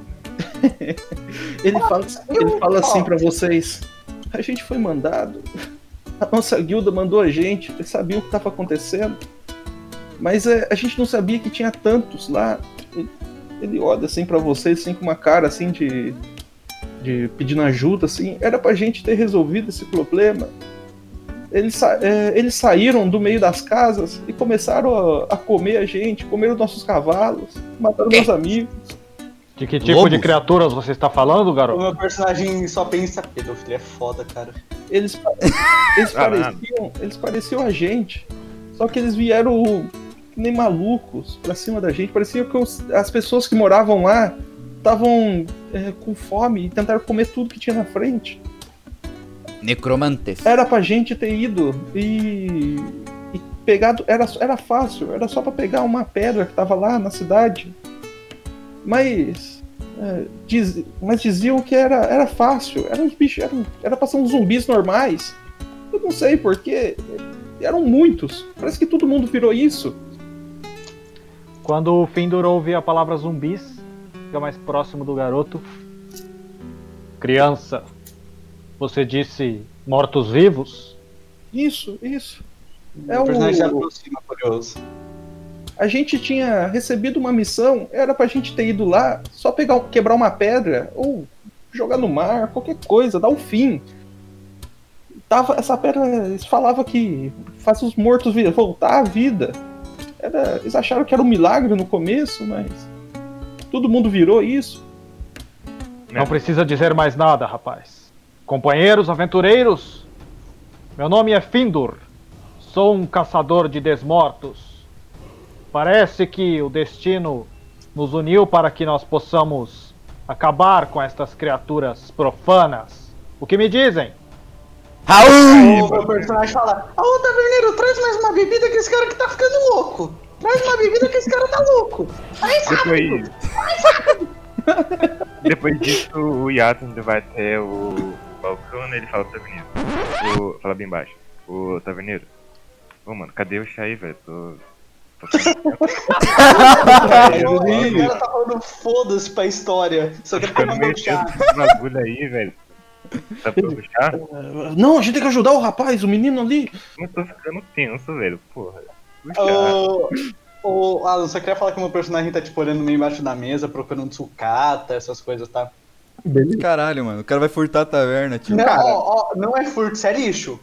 (laughs) ele fala, ele fala assim Ó. pra vocês: a gente foi mandado, a nossa guilda mandou a gente, eles sabiam o que tava acontecendo, mas é, a gente não sabia que tinha tantos lá. Ele, ele olha assim pra vocês, assim, com uma cara assim de, de pedindo ajuda, assim. Era pra gente ter resolvido esse problema. Eles, sa- é, eles saíram do meio das casas e começaram a, a comer a gente, comeram nossos cavalos, mataram meus amigos. De que tipo Lobos? de criaturas você está falando, O garoto? meu personagem só pensa, pedofilia é foda, cara. Eles, pa- (laughs) eles, pareciam, eles pareciam a gente. Só que eles vieram nem malucos pra cima da gente. Parecia que os- as pessoas que moravam lá estavam é, com fome e tentaram comer tudo que tinha na frente. Necromantes. Era pra gente ter ido e, e pegado. Era, era fácil, era só pra pegar uma pedra que tava lá na cidade. Mas. é, diz- mas diziam que era, era fácil, eram uns bichos, eram, era pra ser uns zumbis normais. Eu não sei porquê. Eram muitos. Parece que todo mundo virou isso. Quando o Findor ouve a palavra zumbis, fica mais próximo do garoto. Criança, você disse mortos-vivos? Isso, isso. É o personagem se o- aproxima, curioso. A gente tinha recebido uma missão, era pra gente ter ido lá, só pegar, quebrar uma pedra, ou jogar no mar, qualquer coisa, dar um fim. Tava, essa pedra, eles falavam que faz os mortos voltar à vida. Era, eles acharam que era um milagre no começo, mas todo mundo virou isso. Não precisa dizer mais nada, rapaz. Companheiros aventureiros, meu nome é Findor. Sou um caçador de desmortos. Parece que o destino nos uniu para que nós possamos acabar com estas criaturas profanas. O que me dizem? Raul! O meu personagem fala: Ô taverneiro, traz mais uma bebida que esse cara que tá ficando louco. Traz uma bebida que esse cara tá louco. Aí Depois. (laughs) Depois disso, o Yato ainda vai até o balcão, né? Ele fala pro taverneiro. O... Fala bem baixo. O taverneiro. Ô, mano, cadê o chá aí, velho? Tô. tô o cara (laughs) tá falando foda-se pra história. Só quer ficando tomar meio chá. bagulho aí, velho. Tá chá? Não, a gente tem que ajudar o rapaz, o menino ali. Eu tô ficando tenso, velho. Porra. O chá. Ô, ô, Alan, só queria falar que o meu personagem tá tipo olhando meio embaixo da mesa, procurando sucata, essas coisas, tá? Caralho, mano. O cara vai furtar a taverna, tio. Não, Cara. ó, ó, não é furto, isso é lixo.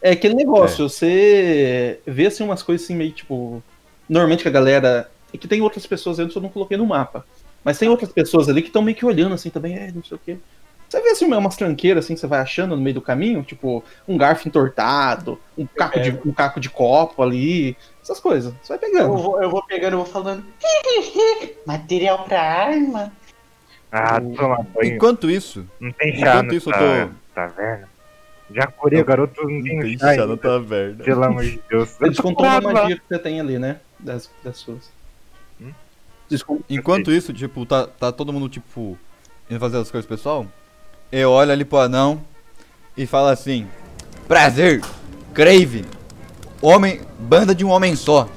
É aquele negócio, você vê assim umas coisas assim meio tipo. Normalmente que a galera. É que tem outras pessoas aí, eu só não coloquei no mapa. Mas tem outras pessoas ali que estão meio que olhando assim também, é, não sei o quê. Você vê assim umas tranqueiras assim que você vai achando no meio do caminho, tipo, um garfo entortado, um caco, de, um caco de copo ali, essas coisas. Você vai Eu pegando. vou, eu vou pegando e vou falando. (laughs) Material pra arma. Ah, toma banho. Enquanto isso, Não tem chá Enquanto isso, eu nessa tô- taverna. Já curei o garoto, não tem tem chá chá na taverna. Pelo amor de Deus. Você Lá, lá. magia que você tem ali, né? Das, das suas. Hum? Desconto. Enquanto isso, tipo, tá, tá todo mundo, tipo, indo fazer as coisas pessoal. Eu olho ali pro anão e falo assim: Prazer, Crave, homem, banda de um homem só.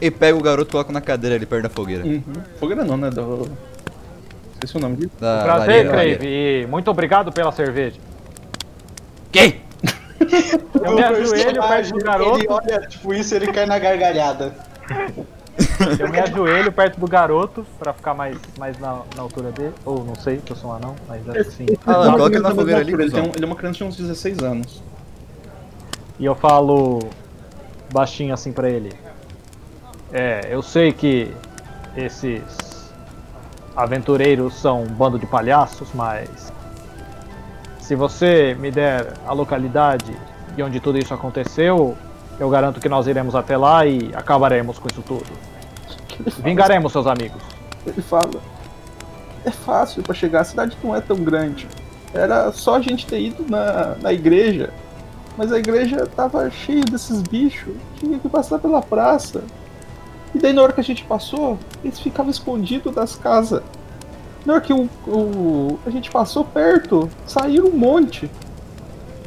E pego o garoto e coloco na cadeira ali perto da fogueira. Uhum. Fogueira não, né? Do... Esqueci o nome disso. Da Prazer, lareira, Crave, lareira. e muito obrigado pela cerveja. Quem? Eu me ajoelho perto do garoto. Ele olha, tipo, isso ele cai na gargalhada. Eu me ajoelho perto do garoto pra ficar mais, mais na, na altura dele. Ou não sei, que eu sou um anão, mas assim. Ah, lá, coloca ele na tá fogueira ali, Ele, tem um- ele é uma criança de uns 16 anos. E eu falo baixinho assim pra ele. É, eu sei que esses aventureiros são um bando de palhaços, mas se você me der a localidade de onde tudo isso aconteceu, eu garanto que nós iremos até lá e acabaremos com isso tudo. (laughs) Vingaremos seus amigos. ele fala, é fácil pra chegar, a cidade não é tão grande. Era só a gente ter ido na, na igreja. Mas a igreja tava cheia desses bichos. Tinha que passar pela praça. E daí na hora que a gente passou, eles ficavam escondidos das casas. Na hora que o, o- a gente passou perto, saíram um monte.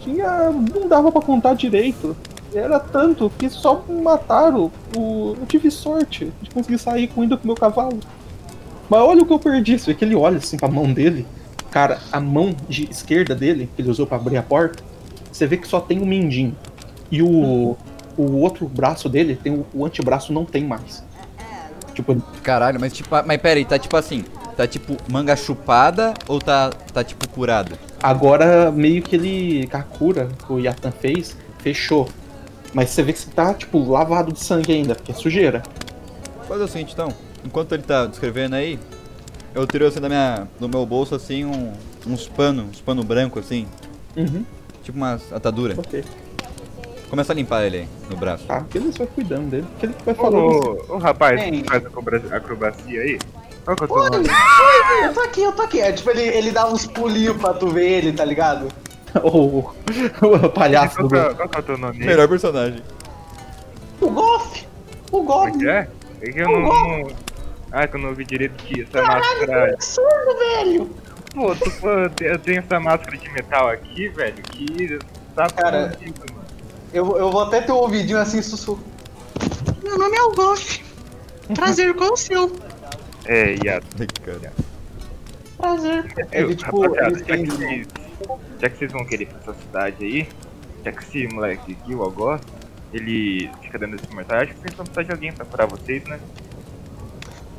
Tinha. não dava pra contar direito. Era tanto que só mataram. O, eu tive sorte de conseguir sair com ainda com o meu cavalo. Mas olha o que eu perdi. Você vê que ele olha assim pra mão dele. Cara, a mão de esquerda dele, que ele usou pra abrir a porta, você vê que só tem o mindinho. E o, o outro braço dele, tem o, antebraço não tem mais. Tipo, Caralho, mas tipo, mas pera aí, tá tipo assim, tá tipo manga chupada ou tá, tá tipo curada? Agora meio que ele. a cura que o Yatan fez, fechou. Mas você vê que você tá, tipo, lavado de sangue ainda, porque é sujeira. Fazer o seguinte então, enquanto ele tá descrevendo aí, eu tirei assim da minha, do meu bolso assim um, uns pano, uns pano branco assim, Uhum, tipo umas atadura. ok. Começa a limpar ele aí, no braço. Tá, beleza, vai cuidando dele. Porque ele vai falando. Ô, ô rapaz, Bem. que faz acroba- acrobacia aí? Qual que é o teu nome? Eu tô aqui, eu tô aqui. É tipo, ele, ele dá uns pulinhos pra tu ver ele, tá ligado? (laughs) o, o palhaço Qual do que é, qual que é o teu nome aí? Melhor personagem. O Goff! O Como é que é? É que eu não, não... Ah, que eu não ouvi direito que essa máscara... Absurdo, velho! Pô, tu, pô, eu te- eu tenho essa máscara de metal aqui, velho, que tá Cara, mano. Eu, eu vou até ter o ouvidinho assim, sussurro. Meu nome é o Goff. Prazer, qual é o seu? É, Yato. Cara. Prazer. Ele, Viu, tipo, rapaziada, ele já, que vocês, já que vocês vão querer ir pra essa cidade aí, já que esse moleque aqui, o Algoz, ele fica dando esse mortal, acho que vocês vão precisar de alguém pra curar vocês, né?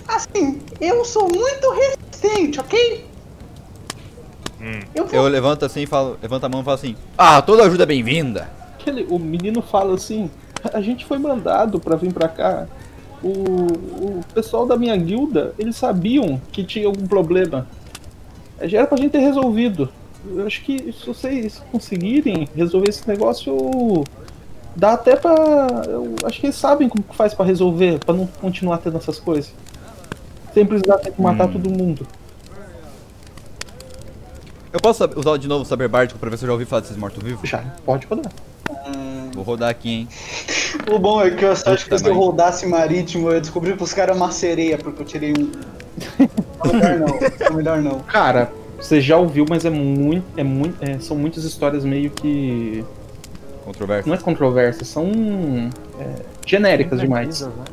Assim, eu sou muito resistente, ok? Hum, Eu vou... Eu levanto assim e falo, levanta a mão e falo assim, ah, toda ajuda é bem-vinda. Aquele, o menino fala assim: a gente foi mandado pra vir pra cá. O, o pessoal da minha guilda, eles sabiam que tinha algum problema. Já era pra gente ter resolvido. Eu acho que se vocês conseguirem resolver esse negócio, dá até pra. Eu acho que eles sabem como que faz pra resolver, pra não continuar tendo essas coisas. Sem precisar ter que matar Hum. todo mundo. Eu posso usar de novo o Saber Bárdico pra ver se eu já ouvi falar desses mortos-vivos? Já, pode rodar. Vou rodar aqui, hein. O bom é que eu acho que se eu rodasse marítimo, eu ia descobrir que os caras é uma sereia, porque eu tirei um. Não, melhor não, melhor não. Cara, você já ouviu, mas é muito. É muito é, são muitas histórias meio que. Controverso. Não é controversas, são é, genéricas demais. Imprecisas, né?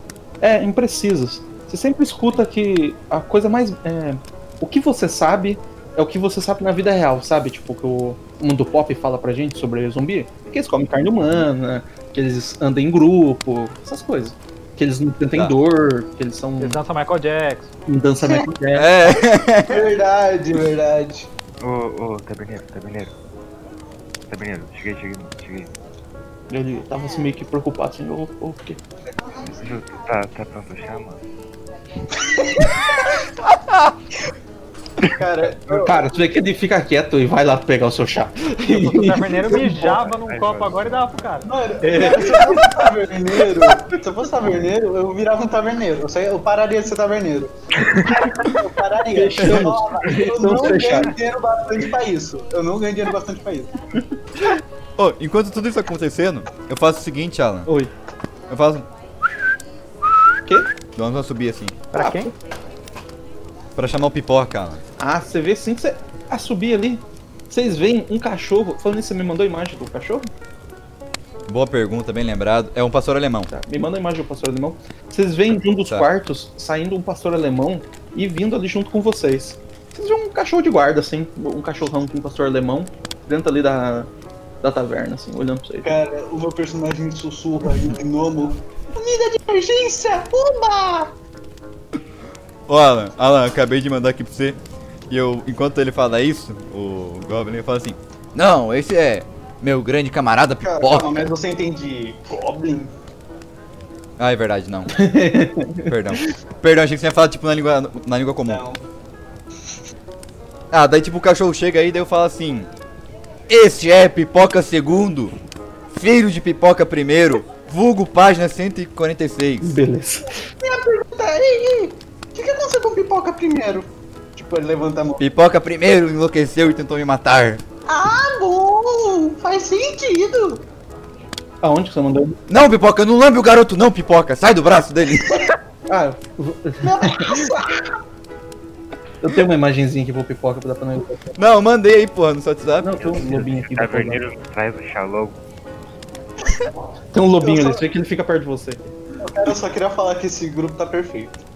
É, imprecisas. Você sempre escuta que a coisa mais. é, o que você sabe é o que você sabe na vida real, sabe? Tipo, que o mundo pop fala pra gente sobre zumbi. Que eles comem carne humana, que eles andam em grupo, essas coisas. Que eles não sentem Tá. dor, que eles são. Eles dançam Michael Jackson. Não dançam Michael Jackson. É. Verdade, verdade. Ô, ô, taberneiro, taberneiro. Taberneiro, cheguei, cheguei, cheguei. Ele tava assim meio que preocupado, assim, o o quê? Tá, tá pronto já, mano? (laughs) Cara, eu, Cara, tu vê que ele fica quieto e vai lá pegar o seu chá. Sou taverneiro, mijava num Aí, copo vai. agora e dava pro cara. mano, se eu fosse taverneiro, se eu fosse taverneiro, eu virava um taverneiro. Eu, só, ia- eu pararia de ser taverneiro. Eu pararia. Eu, falava, eu não ganho dinheiro bastante pra isso. Eu não ganho dinheiro bastante pra isso. Ô, enquanto tudo isso acontecendo, eu faço o seguinte, Alan. Oi. Eu faço. Quê? Dou uma subir assim. Pra quem? Pra chamar o pipoca, Alan. Ah, você vê assim que você. A subir ali. Vocês veem um cachorro. Falando isso, você me mandou a imagem do cachorro? Boa pergunta, bem lembrado. É um pastor alemão. Tá, me manda a imagem do pastor alemão. Vocês veem de um dos Tá. quartos saindo um pastor alemão e vindo ali junto com vocês. Vocês veem um cachorro de guarda, assim, um cachorrão com um pastor alemão, dentro ali da, da taverna, assim, olhando pra vocês. Cara, o meu personagem sussurra em gnomo. Comida de emergência! Uma! Ô, Alan, Alan, acabei de mandar aqui pra você. E eu, enquanto ele fala isso, o Goblin fala assim: Não, esse é meu grande camarada Cara, pipoca. calma, mas você entende Goblin? Ah, é verdade, não. (laughs) Perdão. Perdão, achei que você ia falar tipo na língua, na língua comum. Não. Ah, daí tipo o cachorro chega aí, daí eu falo assim: Este é pipoca segundo, filho de pipoca primeiro, vulgo página 146. Beleza. Minha pergunta é, o que, que aconteceu com pipoca primeiro? Tipo, ele levanta a mão. Pipoca primeiro enlouqueceu e tentou me matar. Ah, bom! Faz sentido! Aonde que você mandou? Não, pipoca, não lambe o garoto, não, pipoca, sai do braço dele. (laughs) Ah, Nossa! (laughs) Eu tenho uma imagenzinha que vou pipoca pra dar pra. Não, eu mandei aí, porra, no seu WhatsApp. Não, tem um lobinho aqui. Vermelho traz o Xalou. Tem um lobinho ali, você vê que ele fica perto de você. Eu só queria falar que esse grupo tá perfeito.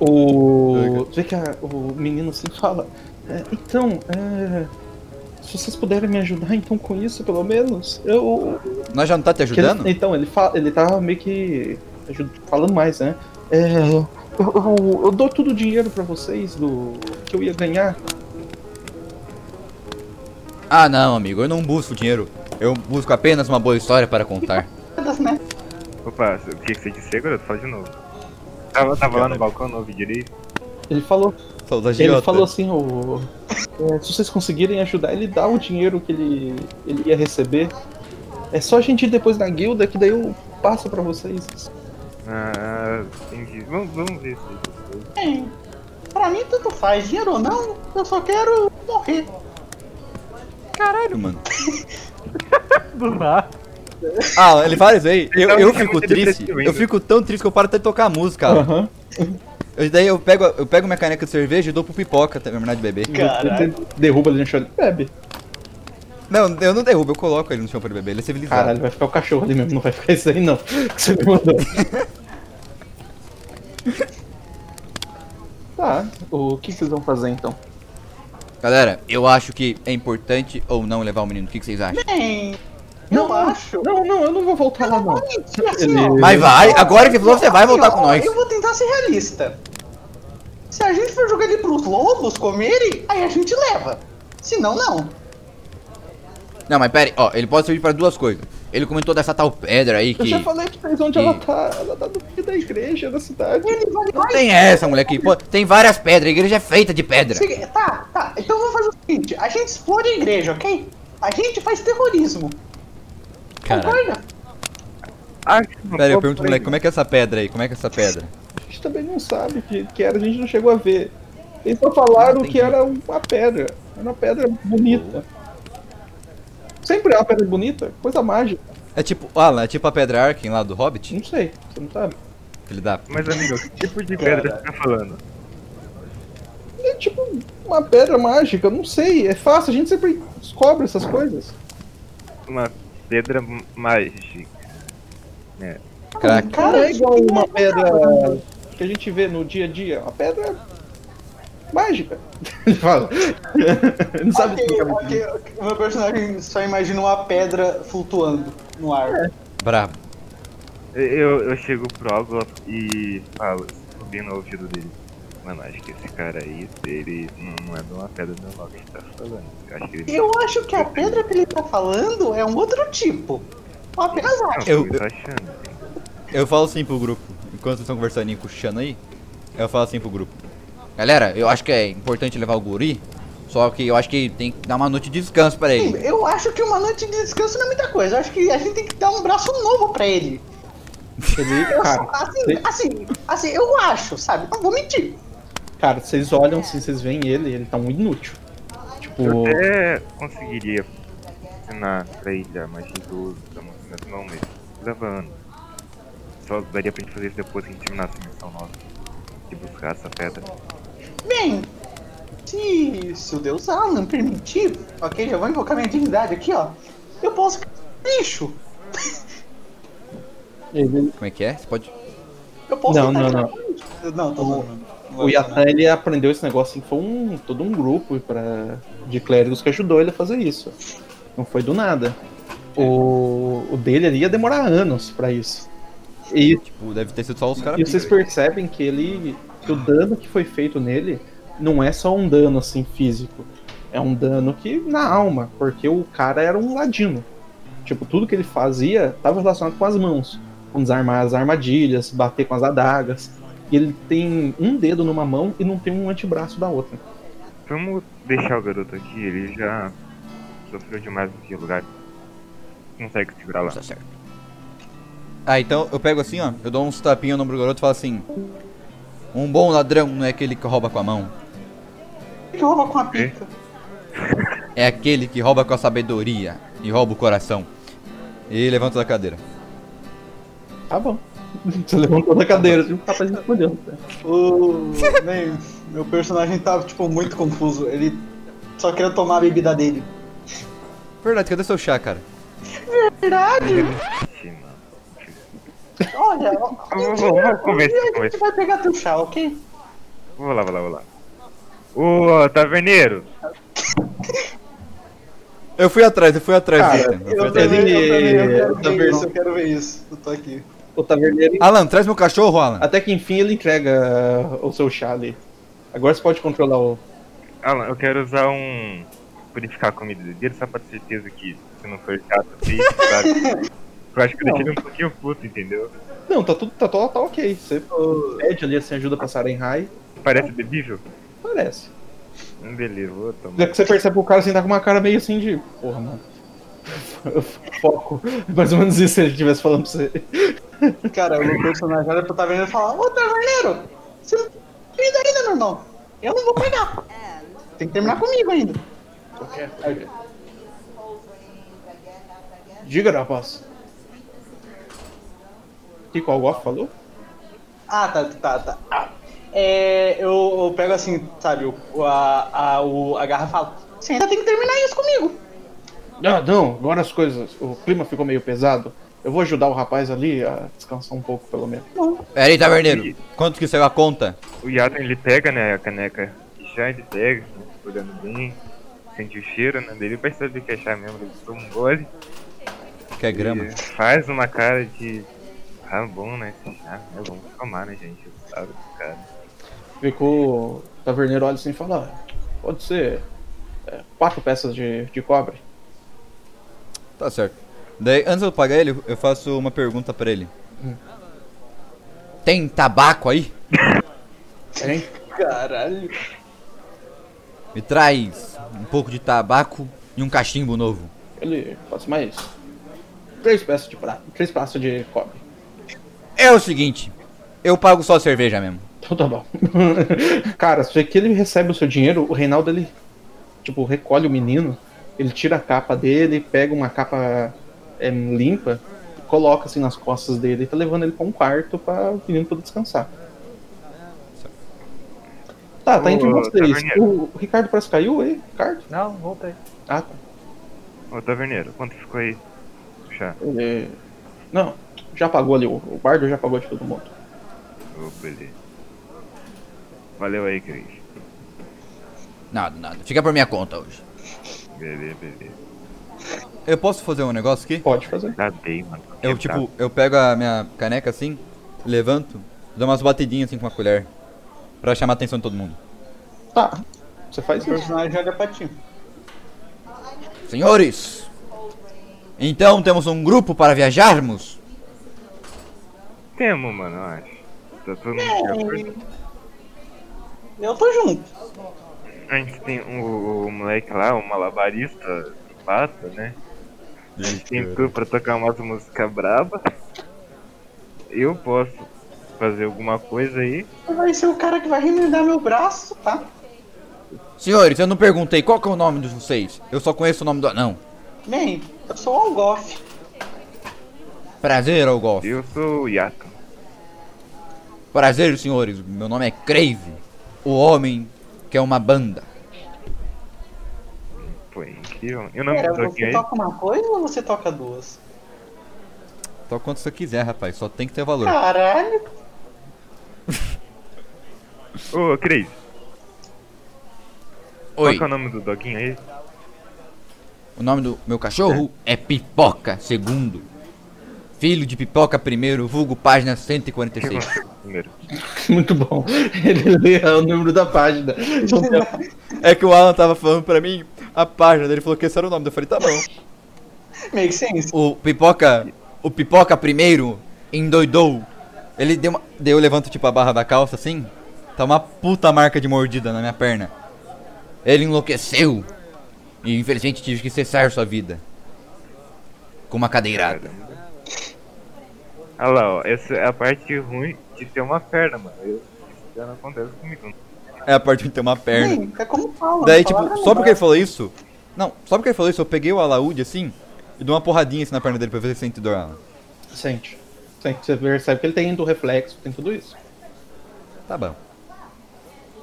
O. Vê que a- o menino assim fala. "É, então, é, se vocês puderem me ajudar então com isso, pelo menos, eu. Nós já não tá te que ele- ajudando? então, ele, fala, ele tá meio que falando mais, né? É, eu, eu- eu dou todo o dinheiro pra vocês do que eu ia ganhar. Ah, não, amigo, eu não busco dinheiro. Eu busco apenas uma boa história para contar. (laughs) Né? Opa, o que você disse, garoto? Fala de novo. Tava, tava lá no balcão, não ouvi direito. Ele falou, ele falou assim, o, é, se vocês conseguirem ajudar, ele dá o dinheiro que ele, ele ia receber. É só a gente ir depois na guilda que daí eu passo pra vocês. Ah, entendi. Vamos, vamos ver se. Bem, pra mim tanto faz, dinheiro ou não, eu só quero morrer. Caralho, mano. (laughs) Do nada. Ah, ele isso aí. Eu, Então, eu fico triste. Eu fico tão triste que eu paro até de tocar música. cara. Aham. Eu, daí eu pego, eu pego minha caneca de cerveja e dou pro pipoca até terminar de beber. Caralho. Derruba ele no chão, ele bebe. Não, eu não derrubo, eu coloco ele no chão pra ele beber. Ele é civilizado. Caralho, vai ficar o cachorro ali mesmo, não vai ficar isso aí não. (laughs) Que você me mandou. (laughs) tá, o que que vocês vão fazer então? Galera, eu acho que é importante ou não levar o menino. O que, que vocês acham? Bem, eu acho. Não, não, eu não vou voltar lá não. Assim, Mas vai, agora que falou, você vai voltar com nós. Eu vou tentar ser realista. Se a gente for jogar ele pros lobos comerem, aí a gente leva. Se não, não. Não, mas pera aí, ó, ele pode servir pra duas coisas. Ele comentou dessa tal pedra aí Eu que. já falei pra vocês onde que- ela tá. Ela tá no meio da igreja, da cidade. Ele vai Não tem essa, moleque. Pô, tem várias pedras, a igreja é feita de pedra. Tá, tá. Então vamos fazer o seguinte: a gente explode a igreja, ok? A gente faz terrorismo. Caralho. Concorda? Ah, Pera aí, eu pergunto, moleque, como é que é essa pedra aí? Como é que é essa pedra? A gente também não sabe que, que era, a gente não chegou a ver. Eles só falaram que era uma pedra. Era uma pedra bonita. Sempre é uma pedra bonita, coisa mágica. É tipo, Alan, é tipo a pedra Arkin lá do Hobbit? Não sei, você não sabe. Ele dá. Mas amigo, que tipo de pedra você tá falando? É tipo uma pedra mágica, não sei. É fácil, a gente sempre descobre essas coisas. Uma pedra mágica. É. Caraca. não é igual uma pedra que a gente vê no dia a dia. É Uma pedra mágica. Ele (laughs) fala. Não sabe Ok, explicar muito ok, ok. O meu personagem só imagina uma pedra flutuando no ar. Brabo. Eu, eu chego pro Algo e falo, bem no ouvido dele. Mano, acho que esse cara aí, ele não é de uma pedra normal que a gente tá falando. Eu acho que ele. Eu acho que a pedra que ele tá falando é um outro tipo. Uma pedra Não, Eu- eu. Eu falo assim pro grupo, enquanto vocês estão conversando e cochichando aí, eu falo assim pro grupo. Galera, eu acho que é importante levar o guri, só que eu acho que tem que dar uma noite de descanso pra ele. Eu acho que uma noite de descanso não é muita coisa. Eu acho que a gente tem que dar um braço novo pra ele. Ele, Eu cara, assim, assim, assim, eu acho, sabe? Não vou mentir. Cara, vocês olham assim, vocês veem ele, ele tá um inútil. Eu Tipo, até conseguiria ensinar pra ele a magia do da não, mas leva anos. Só daria pra gente fazer isso depois que a gente terminasse a missão nossa. De buscar essa pedra. Bem, se, se o Deus Alan permitir, ok, já vou invocar minha divindade aqui, ó. Eu posso ele, Como é que é? Você pode. Eu posso Não, não, não. Não, tô zoando. O vai Yatan, ele aprendeu esse negócio assim, foi um, todo um grupo pra, de clérigos que ajudou ele a fazer isso. Não foi do nada. O, o dele ali ia demorar anos pra isso. E, Tipo, deve ter sido só os caras. e vocês percebem que ele. que o dano que foi feito nele não é só um dano assim físico. É um dano que na alma, porque o cara era um ladino. Tipo, tudo que ele fazia estava relacionado com as mãos. Com desarmar as armadilhas, bater com as adagas. E ele tem um dedo numa mão e não tem um antebraço da outra. Vamos deixar o garoto aqui, ele já sofreu demais naquele lugar. Consegue segurar lá. Tá certo. Ah, então eu pego assim, ó. Eu dou uns tapinhos no ombro do garoto e falo assim: Um bom ladrão não é aquele que rouba com a mão, Que rouba com a pica. é aquele que rouba com a sabedoria e rouba o coração. E levanta da cadeira. Tá bom. Você levantou da cadeira, assim, o rapaz respondeu. O. Bem, meu personagem tava, tipo, muito confuso. Ele só queria tomar a bebida dele. Verdade, cadê seu chá, cara? Verdade? Olha, Vamos, (laughs) vamos conversar, a gente conversar. vai pegar teu chá, ok? Vou lá, vou lá, vou lá. Ô, taverneiro! Eu fui atrás, eu fui atrás Cara, dele. Eu fui Eu atrás também, dele. eu também, eu quero ver Taverneiro. isso, eu quero ver isso. Eu tô aqui. O taverneiro. Alan, traz meu cachorro, Alan. Até que enfim ele entrega o seu chá ali. Agora você pode controlar o. Alan, eu quero usar um. purificar a comida dele só pra ter certeza que se não for chato assim, sabe? (laughs) Eu acho que eu deixei ele um pouquinho puto, entendeu? Não, tá tudo. Tá, tá, tá ok. Você pede ali assim, ajuda pra Sarenhai. Parece bebível? Parece. Hum, Beleza, vou É tomar. que você percebe que o cara assim tá com uma cara meio assim de. Porra, mano. (laughs) Foco. Mais ou menos isso se ele estivesse falando pra você. Cara, o meu personagem olha pro taverneiro e fala: Ô taverneiro, você não tem comida ainda, meu irmão. Eu não vou pegar. Tem que terminar comigo ainda. Diga, rapaz. O que o Algoff falou? Ah, tá, tá, tá. Ah, é, eu, eu pego assim, sabe, o, a, a, o, a garra e falo: Você ainda tem que terminar isso comigo. Ah, não, agora as coisas. O clima ficou meio pesado. Eu vou ajudar o rapaz ali a descansar um pouco, pelo menos. Pera aí, taverneiro. Quanto que saiu a conta? O Yatan ele pega, né, a caneca de chá, ele pega, olhando bem, sente o cheiro, né, dele vai saber que é chá mesmo, ele toma um gole Que é grama. e faz uma cara de. Ah, bom, né, chá, né, vamos tomar, né, gente, eu sabe, cara. Que o taverneiro olha assim e fala: "Ah, pode ser é, quatro peças de, de cobre. Tá certo. Daí, antes de eu pagar ele, eu faço uma pergunta pra ele. Tem tabaco aí? Hein? Caralho. Me traz um pouco de tabaco e um cachimbo novo. Ele faz mais três peças de prata, três peças de cobre. É o seguinte, eu pago só a cerveja mesmo. Então tá bom. (laughs) Cara, se que ele recebe o seu dinheiro, o Reinaldo ele tipo recolhe o menino, ele tira a capa dele, pega uma capa é, limpa, coloca assim nas costas dele e tá levando ele pra um quarto pra o menino poder descansar. Tá, tá entre vocês. O, o Ricardo parece que caiu aí, Ricardo? Não, voltei. Ah, tá. Ô, taverneiro, quanto ficou aí? Chá. Ele... Não, já pagou ali, o, o bardo já pagou de todo mundo. Ô, beleza. Valeu aí, Cris. Nada, nada. Fica por minha conta hoje. Beleza, beleza. Eu posso fazer um negócio aqui? Pode fazer. Bem, mano. Eu, tipo, eu pego a minha caneca assim, levanto, dou umas batidinhas assim com uma colher. Pra chamar a atenção de todo mundo. Tá, você faz O isso. personagem olha pra ti. Senhores! Então temos um grupo para viajarmos? Temo, mano, eu acho. Tá todo mundo de acordo? Eu tô junto. A gente tem o, o moleque lá, o malabarista de pata, né? Ele tem tudo pra tocar umas músicas braba. Eu posso fazer alguma coisa aí. Vai ser o cara que vai remendar meu braço, tá? Senhores, eu não perguntei qual que é o nome de vocês. Eu só conheço o nome do anão. Bem, eu sou o Algoff. Prazer, Algoff. Eu sou o Yato. Prazer, senhores. Meu nome é Crave. O homem que é uma banda. Foi incrível. E o nome Pera, do Doguinho você aí? toca uma coisa ou você toca duas? Só quanto você quiser, rapaz. Só tem que ter valor. Caralho. (laughs) Ô, Cris, qual Oi. que é o nome do doguinho aí? O nome do meu cachorro é Pipoca Segundo. Filho de Pipoca Primeiro, vulgo página O que 146. (laughs) Muito bom. Ele lê o número da página. Então, É que o Alan tava falando pra mim a página dele falou que esse era o nome. Eu falei, tá bom. Make sense. O Pipoca, o Pipoca Primeiro endoidou. Ele deu uma, daí eu levanto tipo a barra da calça assim. Tá uma puta marca de mordida na minha perna. Ele enlouqueceu. E infelizmente tive que cessar sua vida. Com uma cadeirada. Olha lá, ó, essa é a parte ruim de ter uma perna, mano. Eu, isso já não acontece comigo. É a parte de ter uma perna. Bem, é como fala. Daí, a tipo, só porque ele falou isso. Não, só porque ele falou isso, eu peguei o alaúde assim e dou uma porradinha assim na perna dele pra ver se ele sente dor. Alan. sente. Sim, você percebe que ele tem do reflexo, tem tudo isso. Tá bom.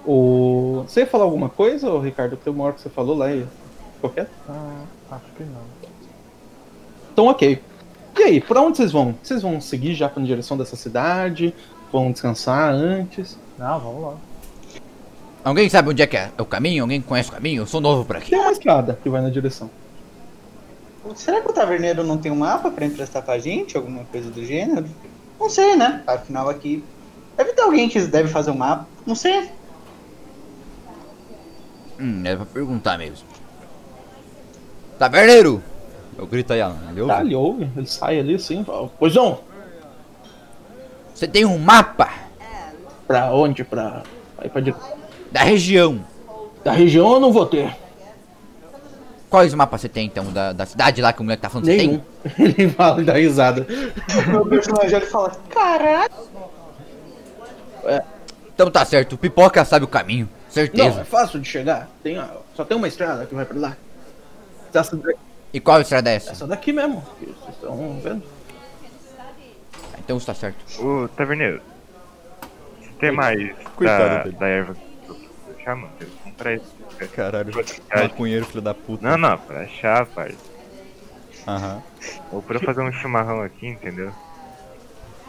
O... Você ia falar alguma coisa, ô, Ricardo? Tem uma hora que você falou lá e ficou quieto? Ah, acho que não. Então, ok. E aí, pra onde vocês vão? Vocês vão seguir já pra direção dessa cidade? Vão descansar antes? Não, vamos lá. Alguém sabe onde é que é o caminho? Alguém conhece o caminho? Eu sou novo por aqui. Tem uma estrada que vai na direção. Será que o taverneiro não tem um mapa pra emprestar pra gente? Alguma coisa do gênero? Não sei, né? Afinal, aqui. Deve ter alguém que deve fazer um mapa. Não sei. Hum, é pra perguntar mesmo. Taverneiro! Eu grito aí, Alan. Ele ouve? Tá, ele ouve, ele sai ali assim, fala, pois não, Você tem um mapa pra onde? Pra. Aí pra dire- da região. Da região eu não vou ter. Quais mapas você tem, então, da, da cidade lá que o moleque tá falando? Você Nenhum. (laughs) Ele fala e dá risada. Meu personagem ele fala: Caralho. tem? Então tá certo, o Pipoca sabe o caminho. Não, Certeza. é fácil de chegar. Tem, só tem uma estrada que vai pra lá. Essa, E qual estrada é essa? essa daqui mesmo, que vocês estão vendo. Então está certo. Ô, taverneiro. Você tem mais Coitado da, da erva que chamando? Eu vou comprar isso. Caralho, Ah, maconheiro, filho da puta. Não, não, pra chá, parça. Aham. Ou pra fazer um chimarrão aqui, entendeu?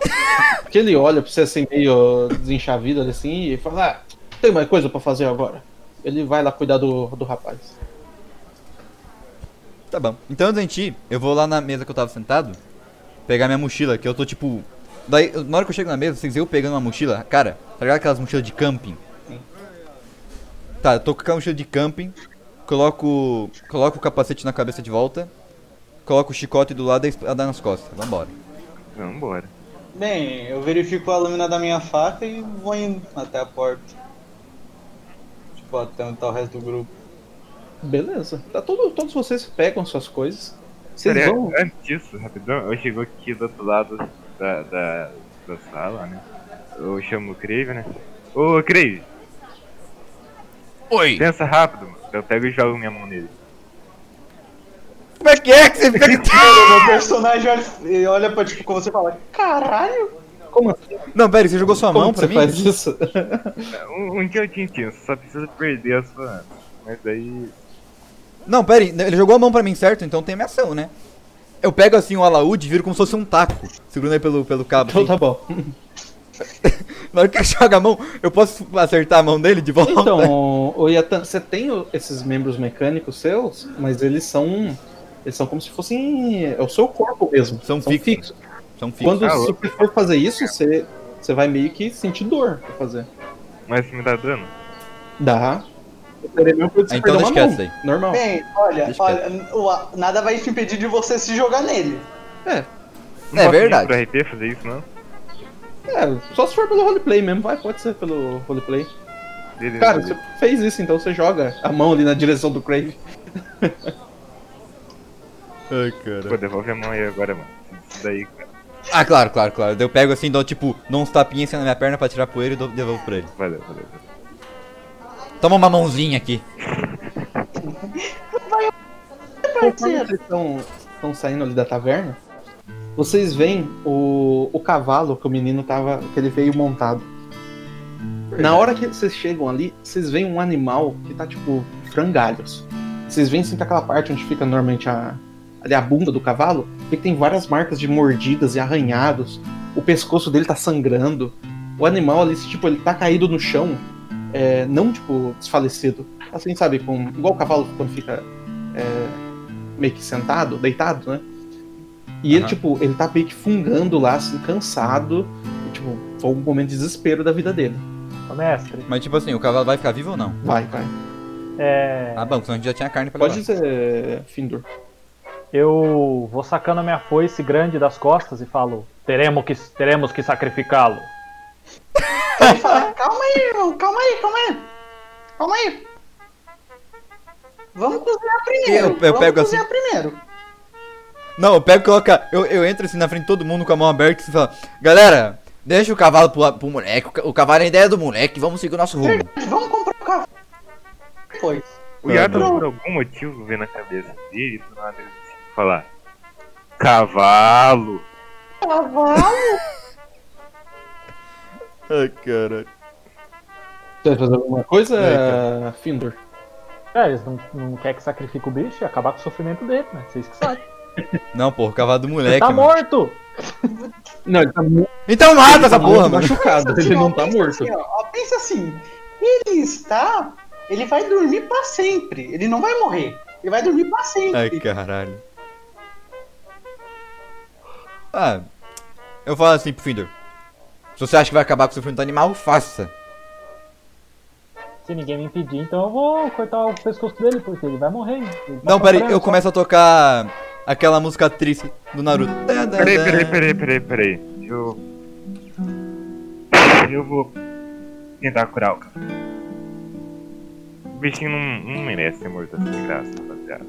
(laughs) Que ele olha pra você assim, meio desenchavido assim, e fala: ah, tem mais coisa pra fazer agora. Ele vai lá cuidar do, do rapaz. Tá bom. Então antes da gente ir, eu vou lá na mesa que eu tava sentado, pegar minha mochila, que eu tô tipo. Daí, na hora que eu chego na mesa, vocês eu pegando uma mochila, cara, tá ligado aquelas mochilas de camping? Tá, eu tô com aquela mochila de camping, coloco. Coloco o capacete na cabeça de volta, coloco o chicote do lado e a espada nas costas. Vambora. Vambora. Bem, eu verifico a lâmina da minha faca e vou indo até a porta. Tipo, até onde tá o resto do grupo. Beleza. Tá todo, todos vocês pegam suas coisas. Vocês vão. Antes disso, rapidão, eu chego aqui do outro lado da, da, da sala, né? Eu chamo o Crave, né? Ô, Crave, Oi! pensa rápido, mano. Eu pego e jogo minha mão nele. Como é que é que você fica. (laughs) Meu personagem olha, olha pra tipo, como você fala: Caralho! Como assim? Não, pera, você jogou sua Como mão pra você mim? faz isso? Um, um dia eu te ensino, você só precisa perder a sua. Mas daí. Não, pera aí, ele jogou a mão pra mim, certo? Então tem minha ação, né? Eu pego assim o alaúde e viro como se fosse um taco, segurando ele pelo, pelo cabo. Então assim. tá bom. (laughs) Na hora que ele joga a mão, eu posso acertar a mão dele de volta? Então, o Yatan, você tem esses membros mecânicos seus, mas eles são. Eles são como se fossem. É o seu corpo mesmo. São fixos. São fixos. Quando Ah, você for fazer isso, você, você vai meio que sentir dor pra fazer. Mas me dá dano? Dá. Ah, então quieto mão. isso Normal. Bem, olha, olha, nada vai te impedir de você se jogar nele. É. Não É ir verdade. Pro RP fazer isso, não? É, só se for pelo roleplay mesmo, vai, pode ser pelo roleplay. Beleza. Cara, beleza. você fez isso, então você joga a mão ali na direção do Crave. (laughs) Ai, Pô, cara. devolve a mão aí agora, mano. Isso daí, cara. Ah, claro, claro, claro. Eu pego assim, dou tipo, dou uns tapinhas assim na minha perna pra tirar poeira e dou- devolvo pra ele. Valeu, valeu, valeu. Toma uma mãozinha aqui. Conforme vocês estão, estão saindo ali da taverna, vocês veem o, o cavalo que o menino tava. que ele veio montado. Na hora que vocês chegam ali, vocês veem um animal que tá tipo frangalhos. Vocês veem assim que aquela parte onde fica normalmente a, ali a bunda do cavalo, vê que tem várias marcas de mordidas e arranhados. O pescoço dele tá sangrando. O animal ali, tipo, ele tá caído no chão, é, não tipo desfalecido. Assim, sabe, com, igual o cavalo quando fica é, meio que sentado, deitado, né? E ele, Aham. tipo, ele tá meio que fungando lá, assim, cansado. E, tipo, foi um momento de desespero da vida dele. Ô, mestre, Mas tipo assim, o cavalo vai ficar vivo ou não? Vai, vai. é, Ah, bom, senão a gente já tinha carne pra Pode levar. dizer, Findor. eu vou sacando a minha foice grande das costas e falo: teremos que, teremos que sacrificá-lo. (laughs) Ele fala: Calma aí, irmão, calma aí, calma aí. Calma aí. Vamos cozinhar primeiro. Eu- eu Vamos pego cozinhar primeiro. Não, eu pego e coloco. Eu, eu entro assim na frente de todo mundo com a mão aberta e falo, galera, deixa o cavalo pro, pro moleque. o ca- O cavalo é a ideia do moleque, vamos seguir o nosso rumo. Vamos comprar o cavalo. Pois. O Yato, por algum motivo, vê na cabeça dele, do nada ele falar: Cavalo! cavalo? Ai, caralho. Você vai fazer alguma coisa, É, Findor? É, eles não, não querem que sacrifique o bicho e acabar com o sofrimento dele, né? Vocês que sabem. (laughs) Não, porra, o cavalo do Ele moleque. tá mano. morto! Não, ele tá muito Então mata essa porra, mano. machucado. Pensa Ele assim, ó, não tá pensa morto. assim, ó, ó, pensa assim, ele está. Ele vai dormir pra sempre. Ele não vai morrer. Ele vai dormir pra sempre. Ai, caralho. Ah, eu falo assim pro Findor. Se você acha que vai acabar com o sofrimento animal, faça. Se ninguém me impedir, então eu vou cortar o pescoço dele, porque ele vai morrer. Ele Não, peraí, eu só. começo a tocar aquela música triste do Naruto. Peraí, peraí, peraí, peraí, peraí. Eu. Eu vou tentar curar o cara. O bichinho não, não merece ser morto assim de graça, rapaziada.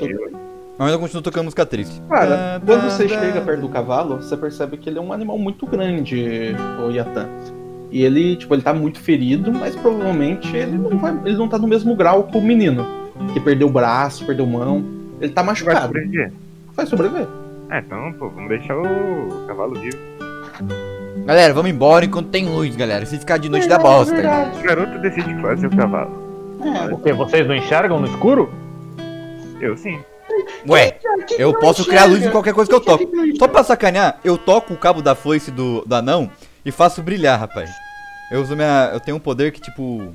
Eu, Mas eu continuo tocando música triste. Cara, quando você chega perto do cavalo, você percebe que ele é um animal muito grande, o Yatan. E ele, tipo, ele tá muito ferido, mas provavelmente ele não vai. Ele não tá no mesmo grau que o menino. Que perdeu o braço, perdeu mão. Ele tá vai machucado. sobreviver. Vai sobreviver. Ah, então, pô, vamos deixar o cavalo vivo. Galera, vamos embora enquanto tem luz, galera. Se ficar de noite dá bosta. galera. O garoto decide que vai ser o cavalo. É, O quê? Vocês não enxergam no escuro? Eu sim. Ué, que que eu posso criar luz em qualquer coisa que eu Que toco. não enxerga? Só pra sacanear, eu toco o cabo da foice do, do anão e faço brilhar, rapaz. Eu uso minha. Eu tenho um poder que, tipo.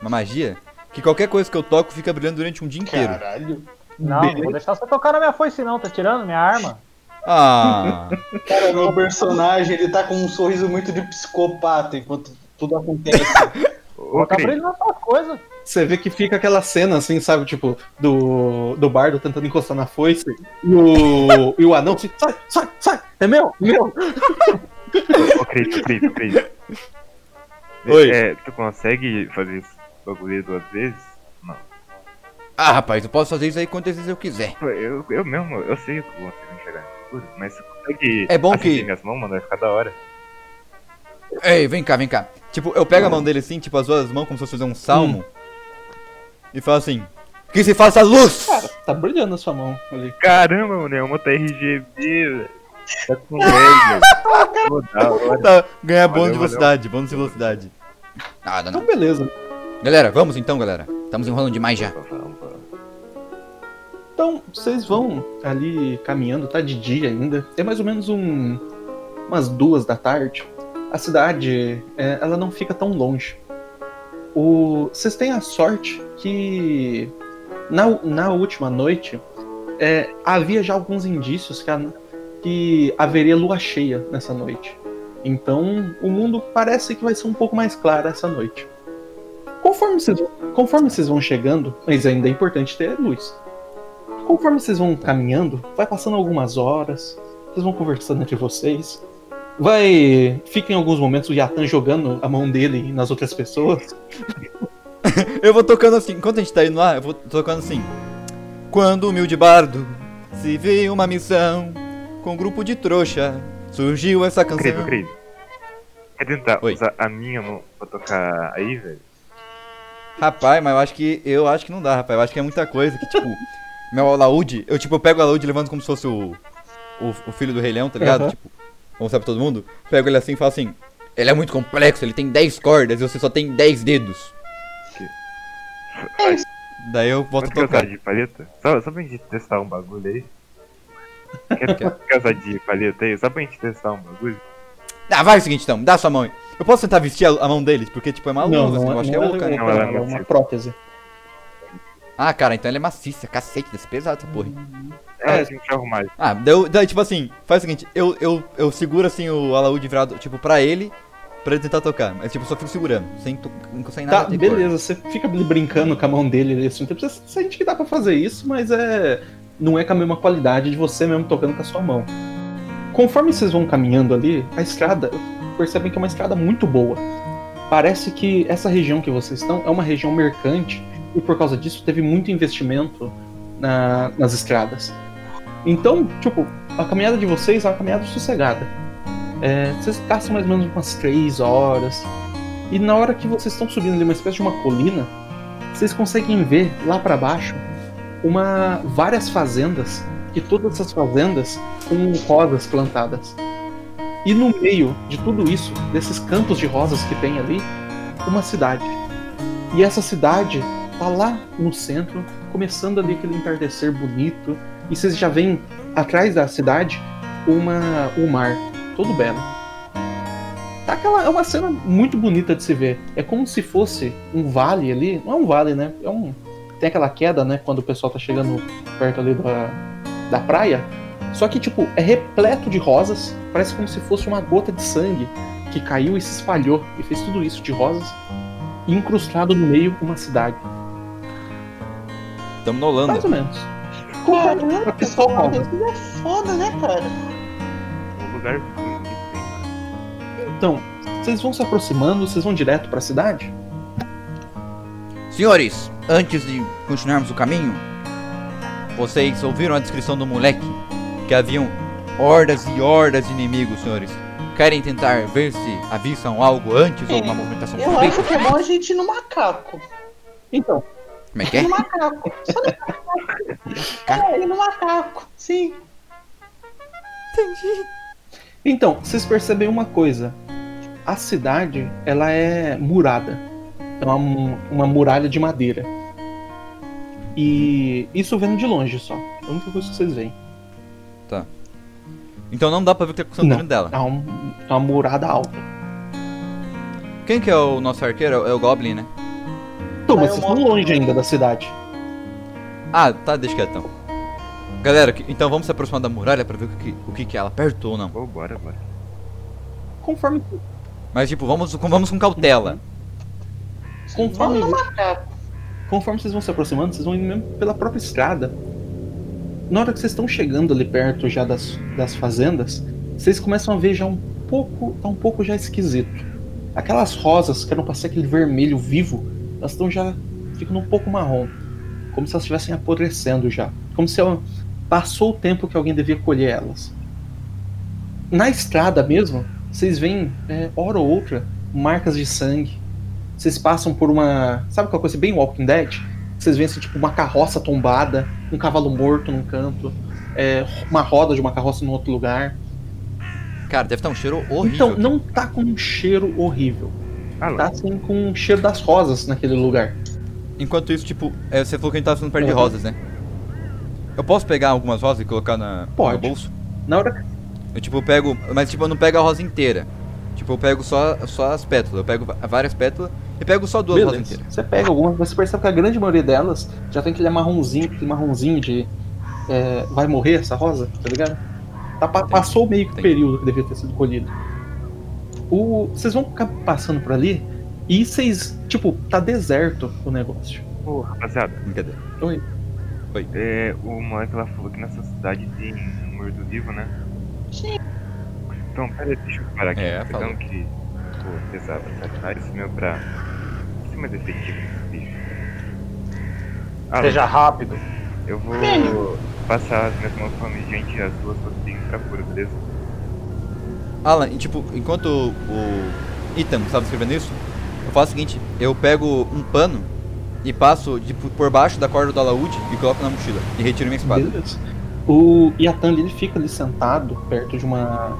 Uma magia. Que qualquer coisa que eu toco fica brilhando durante um dia inteiro. Caralho. Não, Beleza. não vou deixar você tocar na minha foice não, tá tirando minha arma. Ah. (laughs) Cara, meu personagem, ele tá com um sorriso muito de psicopata enquanto tudo acontece. (laughs) Botar Cris, brilho nas suas coisas. Você vê que fica aquela cena assim, sabe? Tipo, do, do bardo tentando encostar na foice. E o, e o anão assim, sai, sai, sai, é meu, é meu. ô, Cris, Cris, Cris. Oi. É, tu consegue fazer esse bagulho duas vezes? Não. ah, rapaz, eu posso fazer isso aí quantas vezes eu quiser. Eu, eu mesmo, eu sei que eu consigo enxergar no escuro, mas você consegue É bom que- minhas mãos, mano, vai ficar da hora. Ei, vem cá, vem cá. Tipo, eu pego a mão dele assim, tipo, as duas mãos como se fosse fazer um salmo. E falo assim: Que se faça luz! Cara, tá brilhando a sua mão ali. Caramba, mano, é uma TRGB, velho. Tá com velho. Pô, da hora. Tá, ganha bônus de velocidade, bônus de velocidade. Nada, não. Então, beleza. Galera, vamos então, galera. Estamos enrolando demais já. Vamos, vamos. Então, vocês vão ali caminhando, tá de dia ainda. É mais ou menos um, umas duas da tarde. A cidade, é, ela não fica tão longe. O, vocês têm a sorte que na, na última noite é, havia já alguns indícios que, a- que haveria lua cheia nessa noite. Então, o mundo parece que vai ser um pouco mais claro essa noite. Conforme vocês, conforme vocês vão chegando, mas ainda é importante ter luz. Conforme vocês vão caminhando, vai passando algumas horas, vocês vão conversando entre vocês. Vai. Fica em alguns momentos o Yatan jogando a mão dele nas outras pessoas. (laughs) Eu vou tocando assim, enquanto a gente tá indo lá, eu vou tocando assim. Quando o humilde bardo se vê uma missão com um grupo de trouxa, surgiu essa canção. Ô, Cris. Quer tentar Oi. usar a minha mão pra tocar aí, velho? Rapaz, mas eu acho que eu acho que não dá, rapaz. Eu acho que é muita coisa que tipo, meu alaúde, eu tipo, eu pego o alaúde e levanto como se fosse o, o, o filho do Rei Leão, tá ligado? Aham. Tipo, vamos mostrar pra todo mundo. Pego ele assim e falo assim: "Ele é muito complexo, ele tem 10 cordas e você só tem 10 dedos". Daí eu que é tocar. de palheta? Só, só pra gente testar um bagulho aí. (laughs) Quer, usar de palheta aí? Só pra gente testar um bagulho? Ah, vai o seguinte então, me dá sua mão aí. Eu posso tentar vestir a, a mão deles, porque tipo é uma não, assim, não, eu é- acho que é não oca, né? Não, ela é é uma prótese. Ah, cara, então ela é maciça, cacete, desse pesado essa porra. É, É. a gente arrumar. Ah, daí, daí, tipo assim, faz o seguinte, eu, eu, eu seguro assim o alaúde virado, tipo, pra ele, pra ele tentar tocar. Mas tipo, eu só fico segurando, sem, sem nada. Tá, beleza, você fica brincando com a mão dele assim, você sente que dá pra fazer isso, mas é. Não é com a mesma qualidade de você mesmo tocando com a sua mão. Conforme vocês vão caminhando ali, a estrada, percebem que é uma estrada muito boa. Parece que essa região que vocês estão é uma região mercante e por causa disso teve muito investimento na- nas estradas. Então, tipo, a caminhada de vocês é uma caminhada sossegada. É, vocês gastam mais ou menos umas 3 horas. E na hora que vocês estão subindo ali uma espécie de uma colina, vocês conseguem ver lá pra baixo uma várias fazendas e todas essas fazendas com rosas plantadas. E no meio de tudo isso, desses campos de rosas que tem ali, uma cidade. E essa cidade tá lá no centro, começando ali aquele entardecer bonito. E vocês já veem atrás da cidade uma o mar, todo belo. Tá aquela, é uma cena muito bonita de se ver. É como se fosse um vale ali. Não é um vale, né? É um. Tem aquela queda, né? Quando o pessoal tá chegando perto ali da, da praia. Só que, tipo, é repleto de rosas. Parece como se fosse uma gota de sangue que caiu e se espalhou e fez tudo isso de rosas. E incrustado no meio uma cidade. Tamo na Holanda. Mais ou menos. Caraca, A pessoa cara, rosa. isso é foda, né, cara? Um lugar bonito, hein, Então, vocês vão se aproximando, vocês vão direto pra cidade? Senhores, antes de continuarmos o caminho, vocês ouviram a descrição do moleque? Que haviam hordas e hordas de inimigos, senhores. Querem tentar ver se avistam algo antes ou uma movimentação Eu suspeita? acho que é bom a gente ir no macaco. Então, Como é que é? No macaco. Só no macaco. É, ir no macaco. Sim. então, vocês percebem uma coisa. A cidade, ela é murada. É uma, uma muralha de madeira. E isso vendo de longe só. É a única coisa que vocês veem. Então não dá pra ver o que tá acontecendo Não. dentro dela. É uma, é uma murada alta. Quem que é o nosso arqueiro? É o Goblin, né? Então, mas Ah, eu vocês estão longe ainda da cidade. Ah, tá, deixa quietão. Galera, que- então vamos se aproximar da muralha pra ver o que, o que, que é ela, perto ou não. Oh, bora, bora. Conforme, Mas tipo, vamos, com- vamos com cautela. conforme, Vamos no macaco. conforme vocês vão se aproximando, vocês vão indo mesmo pela própria estrada. Na hora que vocês estão chegando ali perto já das, das fazendas, vocês começam a ver já um pouco, tá um pouco já esquisito. Aquelas rosas que eram pra ser aquele vermelho vivo, elas estão já ficando um pouco marrom, como se elas estivessem apodrecendo já, como se ela- passou o tempo que alguém devia colher elas. Na estrada mesmo, vocês veem é, hora ou outra marcas de sangue. Vocês passam por uma, sabe aquela coisa bem Walking Dead? Vocês veem assim, tipo uma carroça tombada, um cavalo morto num canto, é, uma roda de uma carroça em outro lugar. Cara, deve estar um cheiro horrível. Então, não tá com um cheiro horrível. Ah, Tá assim com um cheiro das rosas naquele lugar. Enquanto isso, tipo, é, você falou que a gente tava ficando perto de Uhum. rosas, né? Eu posso pegar algumas rosas e colocar na, Pode. no bolso? Na hora Eu tipo, eu pego. Mas tipo, eu não pego a rosa inteira. Tipo, eu pego só, só as pétalas. Eu pego várias pétalas e pego só duas rosas Beleza. inteiras. Você pega algumas, você percebe que a grande maioria delas já tem aquele marronzinho, aquele marronzinho de. é, vai morrer essa rosa, tá ligado? Tá, pa- passou meio que o período que devia ter sido colhido. O, vocês vão ficar passando por ali e vocês. Tipo, tá deserto o negócio. Ô, rapaziada, Brincadeira. Oi. é, o moleque lá falou que nessa cidade tem um morto-vivo, né? Sim. Então, pera, deixa eu parar aqui. É, rapidão falou. que. Pô, pesado, sabe? Esse meu pra. Ser mais efetivo nesse bicho. Ah, Seja rápido. eu vou Velho. passar as minhas mãos flamejantes e as duas você pra cura, beleza? Alan, e, tipo, enquanto o, o Ethan estava escrevendo isso, eu faço o seguinte, eu pego um pano e passo tipo, por baixo da corda do alaúde e coloco na mochila e retiro minha espada. Beleza. O Yatan ele fica ali sentado perto de uma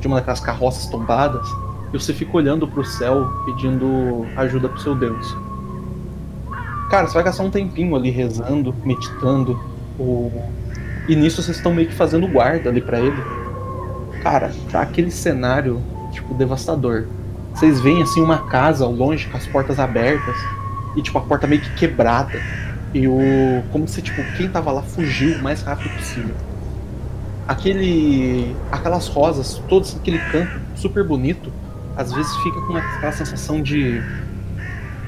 de uma daquelas carroças tombadas e você fica olhando pro céu pedindo ajuda pro seu Deus. Cara, você vai gastar um tempinho ali rezando, meditando. O... E nisso vocês estão meio que fazendo guarda ali pra ele. Cara, tá aquele cenário, tipo, devastador. Vocês veem assim uma casa ao longe com as portas abertas e tipo a porta meio que quebrada. E o. Como se tipo, quem tava lá fugiu o mais rápido possível. Aquele. Aquelas rosas, todos aquele campo super bonito, às vezes fica com aquela sensação de.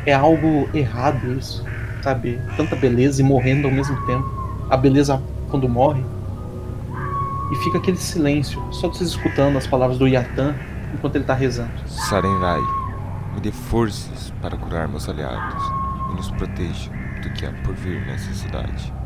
É algo errado isso. Sabe? Tanta beleza e morrendo ao mesmo tempo. A beleza quando morre. E fica aquele silêncio, só vocês escutando as palavras do Yatan enquanto ele tá rezando. Sarenrai, me dê forças para curar meus aliados e nos proteja do que há por vir nessa cidade.